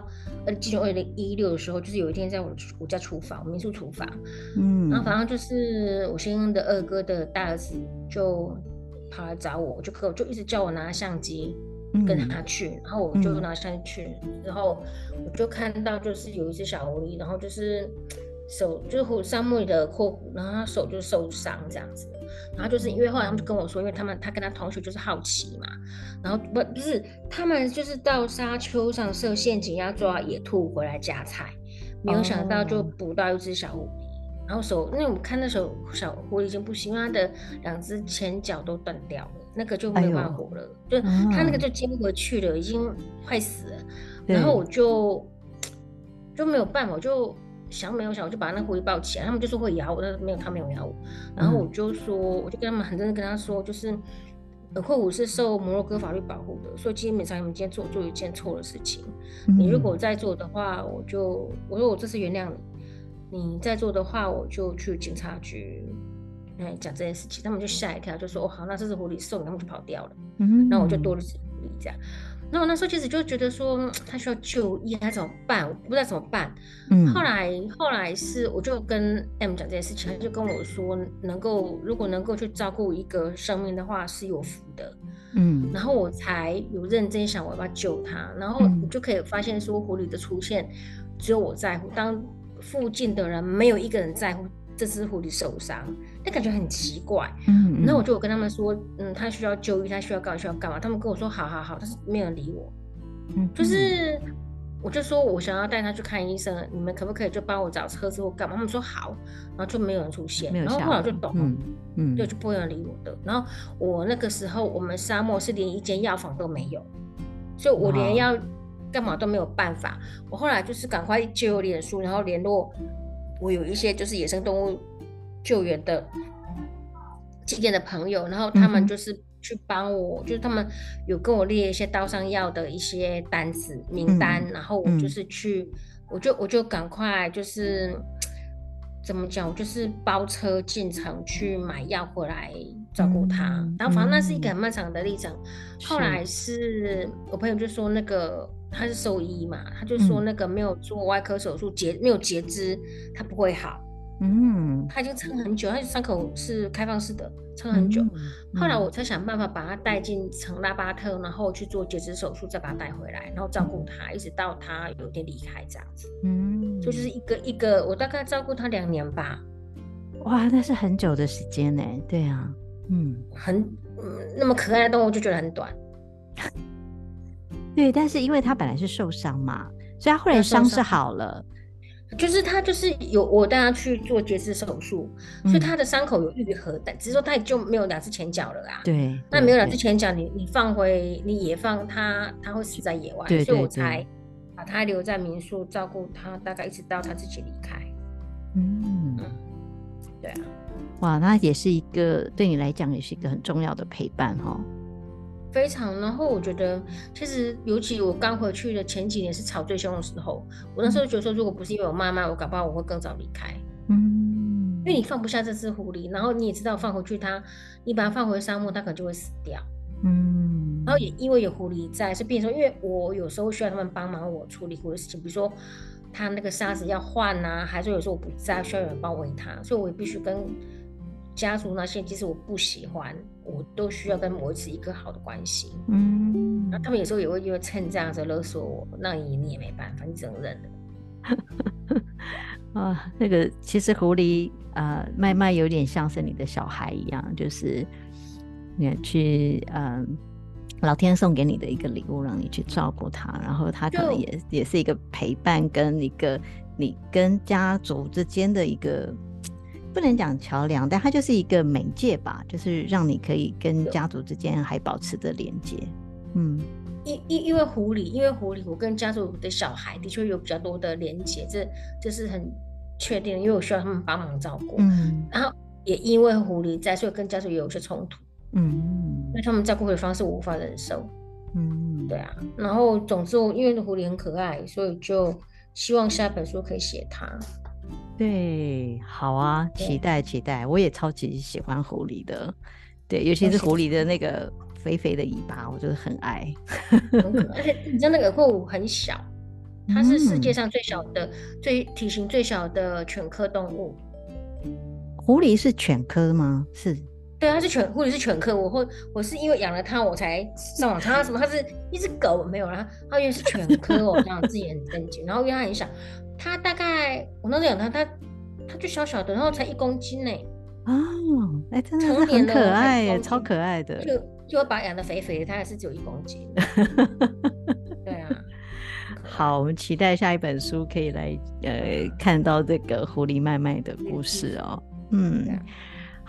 呃进入二零一六的时候，就是有一天在我我家厨房，民宿厨房，嗯，然后反正就是我先生的二哥的大儿子就跑来找我，就可就一直叫我拿相机跟他去，嗯、然后我就拿相机去，嗯、然后我就看到就是有一只小狐狸，然后就是手就是沙漠里的阔骨，然后他手就受伤这样子。然后就是因为后来他们就跟我说，因为他们他跟他同学就是好奇嘛，然后不不是他们就是到沙丘上设陷阱要抓野兔回来夹菜，没有想到就捕到一只小狐狸，然后手因为我们看那时候小狐狸已经不行，因为它的两只前脚都断掉了，那个就没有办法活了，哎、就它那个就接不回去了，已经快死了，然后我就就没有办法就。想没有想，我就把那狐狸抱起来。他们就说会咬我，但是没有，他没有咬我。然后我就说，嗯、我就跟他们很认真跟他说，就是，阔骨是受摩洛哥法律保护的，所以基本上你们今天做做一件错的事情。嗯、你如果再做的话，我就我说我这次原谅你。你再做的话，我就去警察局哎讲这件事情。他们就吓一跳，就说哦好，那这只狐狸送，他们就跑掉了。嗯，然后我就多了只狐狸这样。那我那时候其实就觉得说他需要就医，他怎么办？我不知道怎么办。嗯，后来后来是我就跟 M 讲这件事情，他就跟我说，能够如果能够去照顾一个生命的话是有福的。嗯，然后我才有认真想我要不要救他，然后你就可以发现说狐狸的出现只有我在乎，当附近的人没有一个人在乎。这只狐狸受伤，那感觉很奇怪。嗯，那、嗯、我就有跟他们说，嗯，他需要就医，他需要干嘛？需要干嘛？他们跟我说，好好好，但是没有人理我。嗯，就是，我就说我想要带他去看医生，你们可不可以就帮我找车子或干嘛？他们说好，然后就没有人出现，然后后来我就懂了，嗯，嗯对，就不会有人理我的。然后我那个时候，我们沙漠是连一间药房都没有，所以我连要干嘛都没有办法。我后来就是赶快就有脸书，然后联络。我有一些就是野生动物救援的经验的朋友，然后他们就是去帮我，嗯、就是他们有跟我列一些刀伤药的一些单子名单，嗯、然后我就是去，嗯、我就我就赶快就是怎么讲，我就是包车进城去买药回来照顾他。嗯、然后反正那是一个很漫长的历程。嗯、后来是我朋友就说那个。他是兽医嘛，他就说那个没有做外科手术截、嗯、没有截肢，他不会好。嗯，他已经撑很久，他伤口是开放式的，撑很久。嗯、后来我才想办法把他带进城拉巴特，然后去做截肢手术，再把他带回来，然后照顾他，嗯、一直到他有点离开这样子。嗯，就，就是一个一个，我大概照顾他两年吧。哇，那是很久的时间呢。对啊，嗯，很嗯，那么可爱的动物就觉得很短。对，但是因为他本来是受伤嘛，所以他后来伤是好了，就是他就是有我带他去做截肢手术，嗯、所以他的伤口有愈合，但只是说他也就没有两只前脚了啦。对，那没有两只前脚，你你放回你野放他，他会死在野外，所以我才把他留在民宿照顾他，大概一直到他自己离开。嗯，嗯，对啊，哇，那也是一个对你来讲也是一个很重要的陪伴哈。非常，然后我觉得，其实尤其我刚回去的前几年是吵最凶的时候，我那时候觉得说，如果不是因为我妈妈，我搞不好我会更早离开。嗯，因为你放不下这只狐狸，然后你也知道放回去它，你把它放回沙漠，它可能就会死掉。嗯，然后也因为有狐狸在，是变成说，因为我有时候需要他们帮忙我处理狐狸的事情，比如说它那个沙子要换啊，还是有时候我不在，需要有人帮我喂它，所以我也必须跟。家族那些，即使我不喜欢，我都需要跟维持一个好的关系。嗯，那他们有时候也会因为趁这样子勒索我，那你你也没办法，你只能忍了。(laughs) 啊，那个其实狐狸啊，麦、呃、麦有点像是你的小孩一样，就是你去嗯、呃，老天送给你的一个礼物，让你去照顾他，然后他可能也也是一个陪伴，跟一个你跟家族之间的一个。不能讲桥梁，但它就是一个媒介吧，就是让你可以跟家族之间还保持着连接。嗯，因因因为狐狸，因为狐狸，我跟家族的小孩的确有比较多的连接，这这是很确定的，因为我需要他们帮忙照顾。嗯，然后也因为狐狸在，所以跟家族也有一些冲突。嗯，那他们照顾的方式我无法忍受。嗯，对啊。然后总之，因为狐狸很可爱，所以就希望下一本书可以写它。对，好啊，期待期待，我也超级喜欢狐狸的，对，尤其是狐狸的那个肥肥的尾巴，我就是很爱。(laughs) 而且你知道那个货物很小，它是世界上最小的、嗯、最体型最小的犬科动物。狐狸是犬科吗？是。对，它是犬，狐狸是犬科。我会，我是因为养了它，我才上网查它什么。它是一只狗，没有啦。它原来是犬科哦，这样自己很震惊。然后因为它很小，它大概我那时候养它，它它就小小的，然后才一公斤呢。哦，哎，真的是很可爱耶，超可爱的。就就把它养的肥肥的，它还是只有一公斤。(laughs) 对啊。好，我们期待下一本书可以来呃看到这个狐狸麦麦的故事哦。嗯。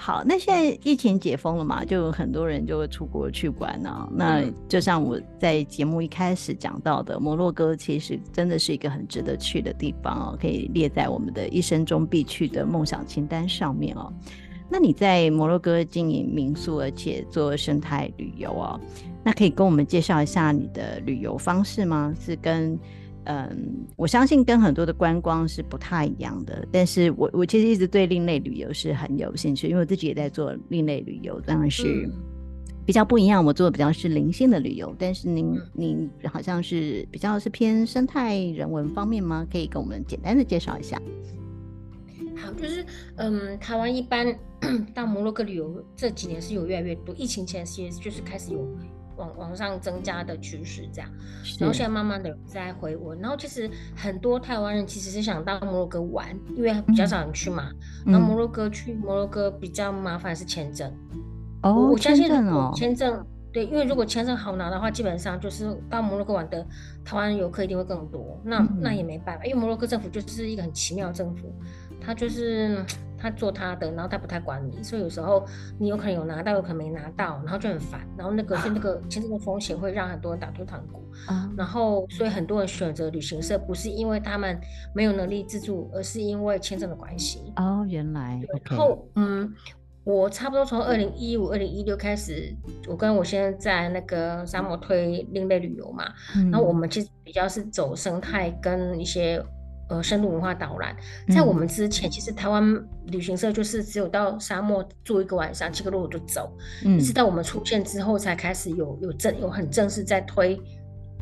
好，那现在疫情解封了嘛，就有很多人就会出国去玩呢、啊。那就像我在节目一开始讲到的，摩洛哥其实真的是一个很值得去的地方哦，可以列在我们的一生中必去的梦想清单上面哦。那你在摩洛哥经营民宿，而且做生态旅游哦，那可以跟我们介绍一下你的旅游方式吗？是跟嗯，我相信跟很多的观光是不太一样的，但是我我其实一直对另类旅游是很有兴趣，因为我自己也在做另类旅游，当然是比较不一样。我做的比较是灵性的旅游，但是您您好像是比较是偏生态人文方面吗？可以跟我们简单的介绍一下。好，就是嗯，台湾一般 (clears throat) 到摩洛哥旅游这几年是有越来越多，疫情前其实就是开始有。往往上增加的趋势，这样，然后现在慢慢的在回温，然后其实很多台湾人其实是想到摩洛哥玩，因为比较少人去嘛。那、嗯、摩洛哥去摩洛哥比较麻烦是签证，哦，我相信签证，签证对，因为如果签证好拿的话，基本上就是到摩洛哥玩的台湾游客一定会更多。那、嗯、那也没办法，因为摩洛哥政府就是一个很奇妙的政府，他就是。他做他的，然后他不太管你，所以有时候你有可能有拿到，有可能没拿到，然后就很烦。然后那个是那个签证的风险会让很多人打退堂鼓。啊、然后所以很多人选择旅行社，不是因为他们没有能力自助，而是因为签证的关系。哦，原来。然后.嗯，我差不多从二零一五、二零一六开始，我跟我现在在那个沙漠推另类旅游嘛、嗯，然后我们其实比较是走生态跟一些。呃，深度文化导览，在我们之前，嗯、其实台湾旅行社就是只有到沙漠住一个晚上，七个路就走。嗯，一直到我们出现之后，才开始有有正有很正式在推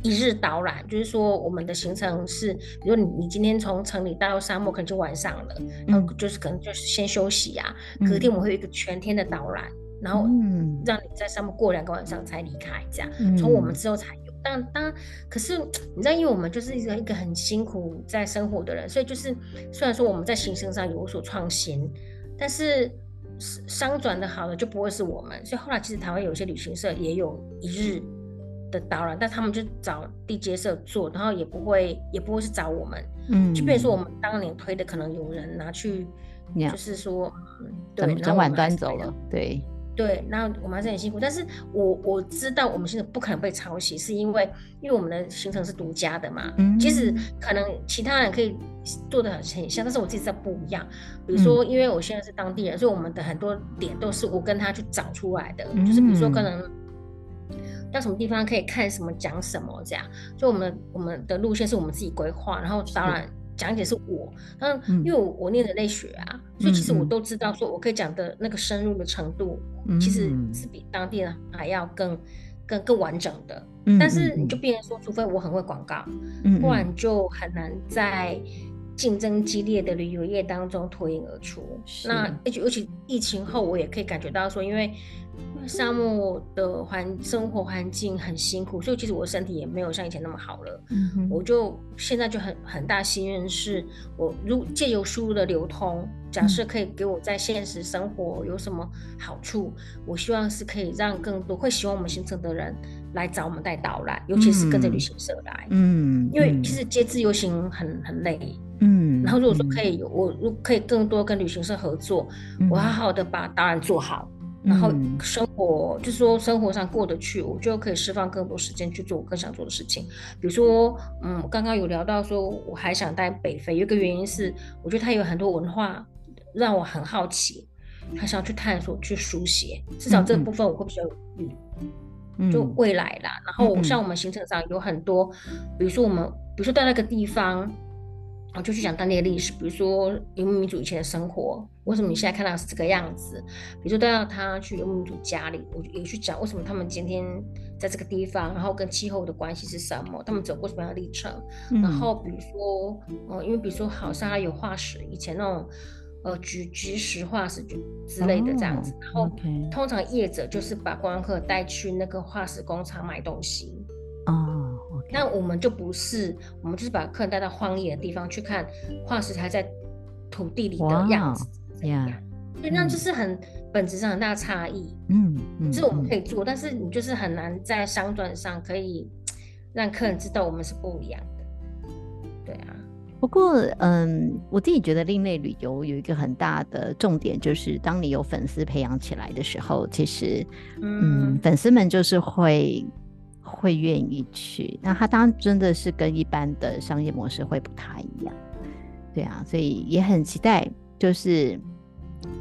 一日导览，就是说我们的行程是，比如你你今天从城里到沙漠，可能就晚上了，然后就是可能就是先休息啊，嗯、隔天我们会有一个全天的导览，然后让你在沙漠过两个晚上才离开，这样，从、嗯、我们之后才。但当可是你知道，因为我们就是一个一个很辛苦在生活的人，所以就是虽然说我们在行程上有所创新，但是商转的好的就不会是我们。所以后来其实台湾有些旅行社也有一日的导览，但他们就找地接社做，然后也不会也不会是找我们。嗯，就比如说我们当年推的，可能有人拿去，就是说，嗯、对，整晚端走了，对。对，那我们还是很辛苦，但是我我知道我们现在不可能被抄袭，是因为因为我们的行程是独家的嘛。嗯，其实可能其他人可以做的很很像，但是我自己在不一样。比如说，因为我现在是当地人，所以我们的很多点都是我跟他去找出来的，嗯、就是比如说可能到什么地方可以看什么讲什么这样，所以我们我们的路线是我们自己规划，然后当然。讲解是我，嗯，因为我我念的类学啊、嗯，所以其实我都知道，说我可以讲的那个深入的程度，嗯、其实是比当地人还要更更更完整的。嗯、但是你就变成说，除非我很会广告，嗯、不然就很难在竞争激烈的旅游业当中脱颖而出。那而且尤其疫情后，我也可以感觉到说，因为。沙漠的环生活环境很辛苦，所以其实我身体也没有像以前那么好了。嗯、我就现在就很很大心愿是，我如借由输入的流通，假设可以给我在现实生活有什么好处，嗯、我希望是可以让更多会喜欢我们行程的人来找我们带导览，尤其是跟着旅行社来。嗯，因为其实接自由行很很累。嗯，然后如果说可以有我如果可以更多跟旅行社合作，嗯、我好好的把导览做好。然后生活、嗯、就是说生活上过得去，我就可以释放更多时间去做我更想做的事情。比如说，嗯，刚刚有聊到说，我还想带北非，有一个原因是，我觉得它有很多文化让我很好奇，还想要去探索、去书写。至少这个部分我会比较有余。嗯，就未来啦。然后像我们行程上有很多，比如说我们，比如说到那个地方。我就去讲当地的历史，比如说游牧民族以前的生活，为什么你现在看到是这个样子？比如说带到他去游牧民族家里，我就也去讲为什么他们今天在这个地方，然后跟气候的关系是什么，他们走过什么样的历程。嗯、然后比如说，呃，因为比如说好像有化石，以前那种呃菊菊石化石就之类的这样子。哦、然后通常业者就是把观光客带去那个化石工厂买东西。哦。那我们就不是，我们就是把客人带到荒野的地方去看化石还在土地里的样子，这样，所以那就是很本质上很大的差异。嗯嗯，这是我们可以做，但是你就是很难在商转上可以让客人知道我们是不一样的。对啊，不过嗯，我自己觉得另类旅游有一个很大的重点，就是当你有粉丝培养起来的时候，其实嗯，嗯，粉丝们就是会。会愿意去，那他当然真的是跟一般的商业模式会不太一样，对啊，所以也很期待。就是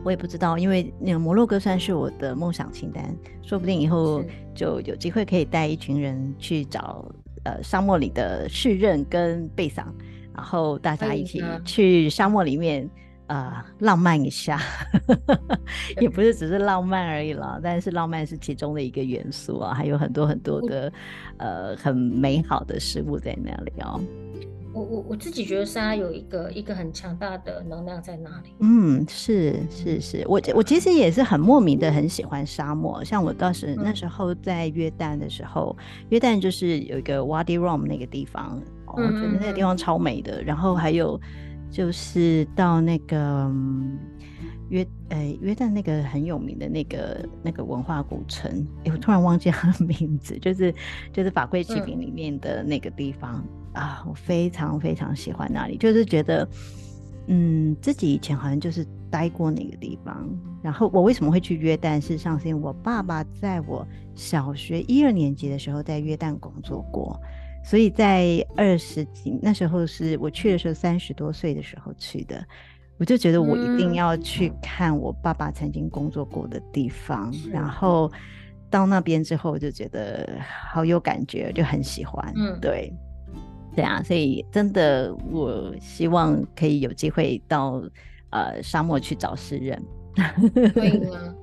我也不知道，因为那个摩洛哥算是我的梦想清单，说不定以后就有机会可以带一群人去找呃沙漠里的士任跟贝桑，然后大家一起去沙漠里面。呃，浪漫一下，(laughs) 也不是只是浪漫而已啦，但是浪漫是其中的一个元素啊，还有很多很多的呃很美好的事物在那里哦。我我我自己觉得沙有一个一个很强大的能量在那里。嗯，是是是，我我其实也是很莫名的很喜欢沙漠，像我当时那时候在约旦的时候，嗯、约旦就是有一个 Wadi Rum 那个地方，哦、我觉得那个地方超美的，然后还有。就是到那个约呃约旦那个很有名的那个那个文化古城，哎、欸，我突然忘记它的名字，就是就是法柜奇品里面的那个地方、嗯、啊，我非常非常喜欢那里，就是觉得嗯自己以前好像就是待过那个地方。然后我为什么会去约旦？事实上是因为我爸爸在我小学一二年级的时候在约旦工作过。所以在二十几那时候是我去的时候三十多岁的时候去的，我就觉得我一定要去看我爸爸曾经工作过的地方，嗯、然后到那边之后我就觉得好有感觉，就很喜欢。嗯，对，对啊，所以真的我希望可以有机会到呃沙漠去找诗人。可以吗？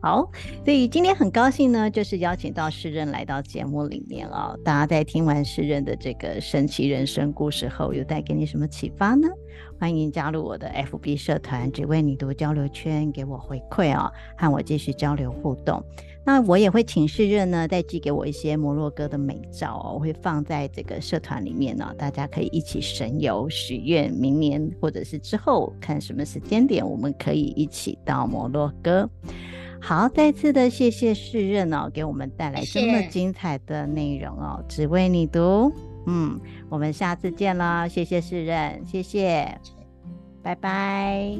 好，所以今天很高兴呢，就是邀请到士任来到节目里面哦。大家在听完士任的这个神奇人生故事后，有带给你什么启发呢？欢迎加入我的 FB 社团“只为你读交流圈”，给我回馈哦，和我继续交流互动。那我也会请士任呢，再寄给我一些摩洛哥的美照哦，我会放在这个社团里面呢，大家可以一起神游许愿，明年或者是之后看什么时间点，我们可以一起到摩洛哥。好再次的谢谢世任哦给我们带来这么精彩的内容哦只为你读。嗯我们下次见了谢谢世任谢谢。拜拜。